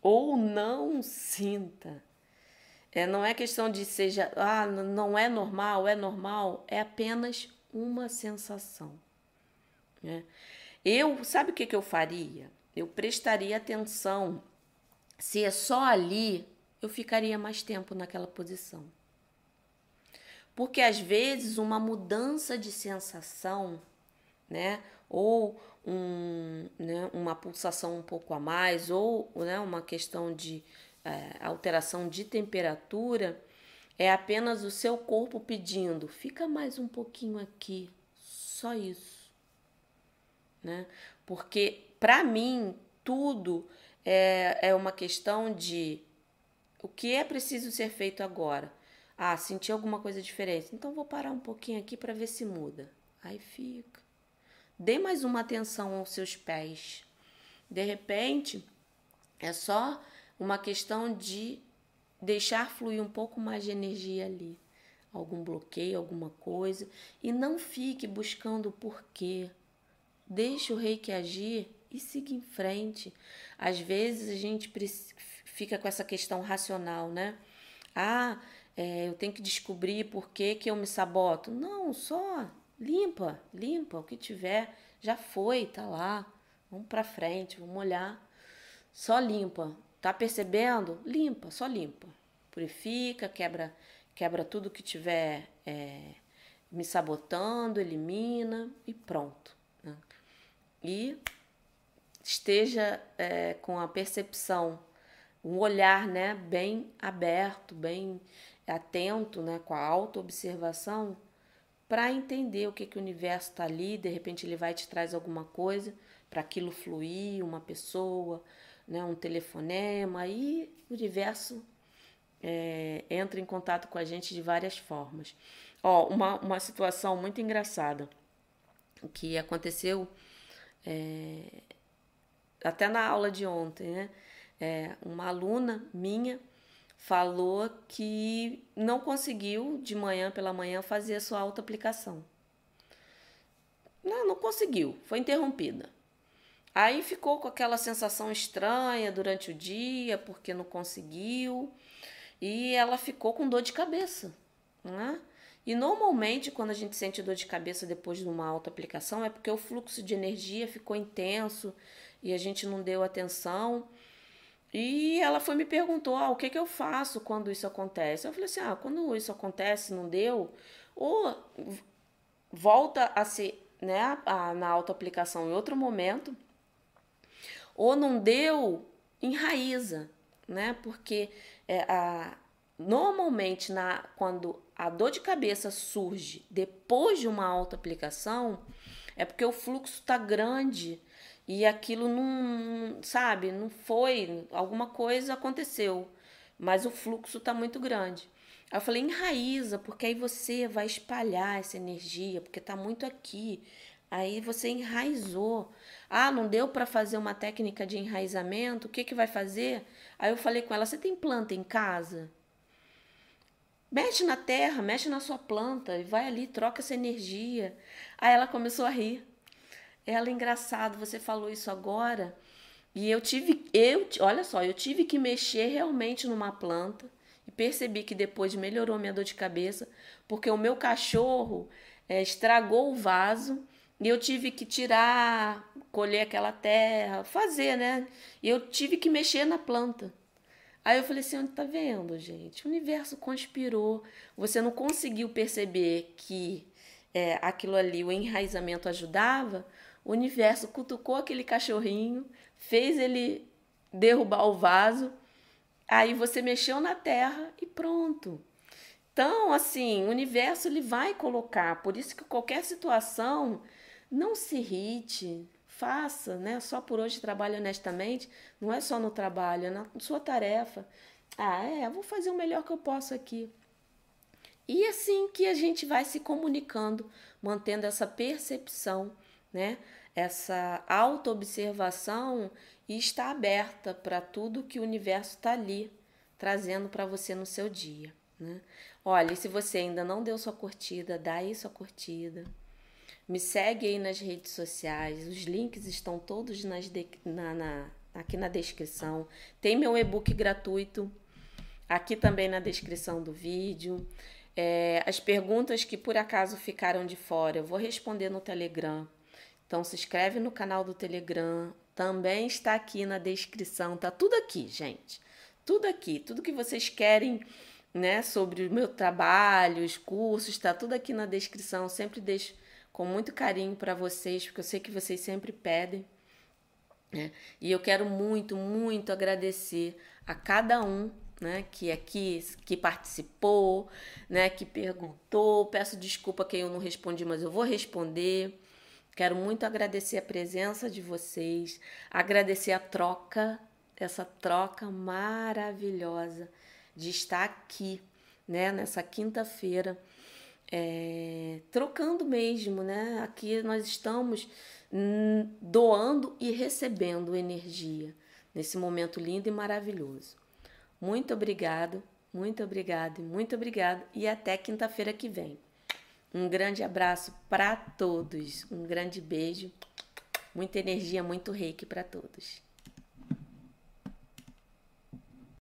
S1: ou não sinta, é, não é questão de seja, ah, não é normal, é normal, é apenas uma sensação. Né? Eu, sabe o que, que eu faria? Eu prestaria atenção. Se é só ali, eu ficaria mais tempo naquela posição. Porque às vezes uma mudança de sensação, né, ou um, né, uma pulsação um pouco a mais, ou né, uma questão de é, alteração de temperatura, é apenas o seu corpo pedindo, fica mais um pouquinho aqui, só isso. Né? Porque para mim tudo é, é uma questão de o que é preciso ser feito agora ah, senti alguma coisa diferente. Então vou parar um pouquinho aqui para ver se muda. Aí fica. Dê mais uma atenção aos seus pés. De repente, é só uma questão de deixar fluir um pouco mais de energia ali. Algum bloqueio, alguma coisa. E não fique buscando o porquê. Deixe o rei que agir e siga em frente. Às vezes a gente fica com essa questão racional, né? Ah, é, eu tenho que descobrir por que, que eu me saboto. Não, só limpa, limpa. O que tiver já foi, tá lá. Vamos para frente, vamos olhar. Só limpa. Tá percebendo? Limpa, só limpa. Purifica, quebra, quebra tudo que tiver é, me sabotando, elimina e pronto. Né? E esteja é, com a percepção, um olhar né, bem aberto, bem atento, né, com a autoobservação, para entender o que, que o universo está ali, de repente ele vai te traz alguma coisa para aquilo fluir, uma pessoa, né, um telefonema, e o universo é, entra em contato com a gente de várias formas. Ó, uma, uma situação muito engraçada que aconteceu é, até na aula de ontem, né? É, uma aluna minha falou que não conseguiu de manhã pela manhã fazer a sua autoaplicação. Não, não conseguiu, foi interrompida. Aí ficou com aquela sensação estranha durante o dia, porque não conseguiu, e ela ficou com dor de cabeça. Né? E normalmente, quando a gente sente dor de cabeça depois de uma autoaplicação, é porque o fluxo de energia ficou intenso e a gente não deu atenção. E ela foi me perguntou: ah, o que, que eu faço quando isso acontece? Eu falei assim: ah, quando isso acontece, não deu, ou volta a ser né, a, na autoaplicação em outro momento, ou não deu, enraiza, né? Porque é, a, normalmente na, quando a dor de cabeça surge depois de uma autoaplicação, é porque o fluxo está grande e aquilo não, sabe, não foi, alguma coisa aconteceu, mas o fluxo está muito grande. Aí eu falei, enraiza, porque aí você vai espalhar essa energia, porque está muito aqui. Aí você enraizou. Ah, não deu para fazer uma técnica de enraizamento? O que, que vai fazer? Aí eu falei com ela: você tem planta em casa? Mexe na terra, mexe na sua planta e vai ali, troca essa energia. Aí ela começou a rir. Ela, engraçado, você falou isso agora. E eu tive, eu, olha só, eu tive que mexer realmente numa planta e percebi que depois melhorou minha dor de cabeça, porque o meu cachorro é, estragou o vaso e eu tive que tirar, colher aquela terra, fazer, né? E eu tive que mexer na planta. Aí eu falei assim, tá vendo, gente? O universo conspirou. Você não conseguiu perceber que é, aquilo ali, o enraizamento ajudava, o universo cutucou aquele cachorrinho, fez ele derrubar o vaso, aí você mexeu na terra e pronto. Então, assim, o universo ele vai colocar, por isso que qualquer situação, não se irrite, faça, né? Só por hoje trabalhe honestamente, não é só no trabalho, é na sua tarefa. Ah, é, vou fazer o melhor que eu posso aqui. E assim que a gente vai se comunicando, mantendo essa percepção né? Essa autoobservação e estar aberta para tudo que o universo está ali trazendo para você no seu dia. Né? Olha, se você ainda não deu sua curtida, dá aí sua curtida. Me segue aí nas redes sociais, os links estão todos de, na, na, aqui na descrição. Tem meu e-book gratuito aqui também na descrição do vídeo. É, as perguntas que por acaso ficaram de fora, eu vou responder no Telegram. Então se inscreve no canal do Telegram, também está aqui na descrição, tá tudo aqui, gente. Tudo aqui, tudo que vocês querem, né, sobre o meu trabalho, os cursos, está tudo aqui na descrição. sempre deixo com muito carinho para vocês, porque eu sei que vocês sempre pedem. Né? E eu quero muito, muito agradecer a cada um né, que aqui que participou, né, que perguntou. Peço desculpa que eu não respondi, mas eu vou responder. Quero muito agradecer a presença de vocês, agradecer a troca, essa troca maravilhosa de estar aqui, né, nessa quinta-feira é, trocando mesmo, né? Aqui nós estamos doando e recebendo energia nesse momento lindo e maravilhoso. Muito obrigado, muito obrigado, muito obrigado e até quinta-feira que vem. Um grande abraço para todos, um grande beijo, muita energia, muito reiki para todos.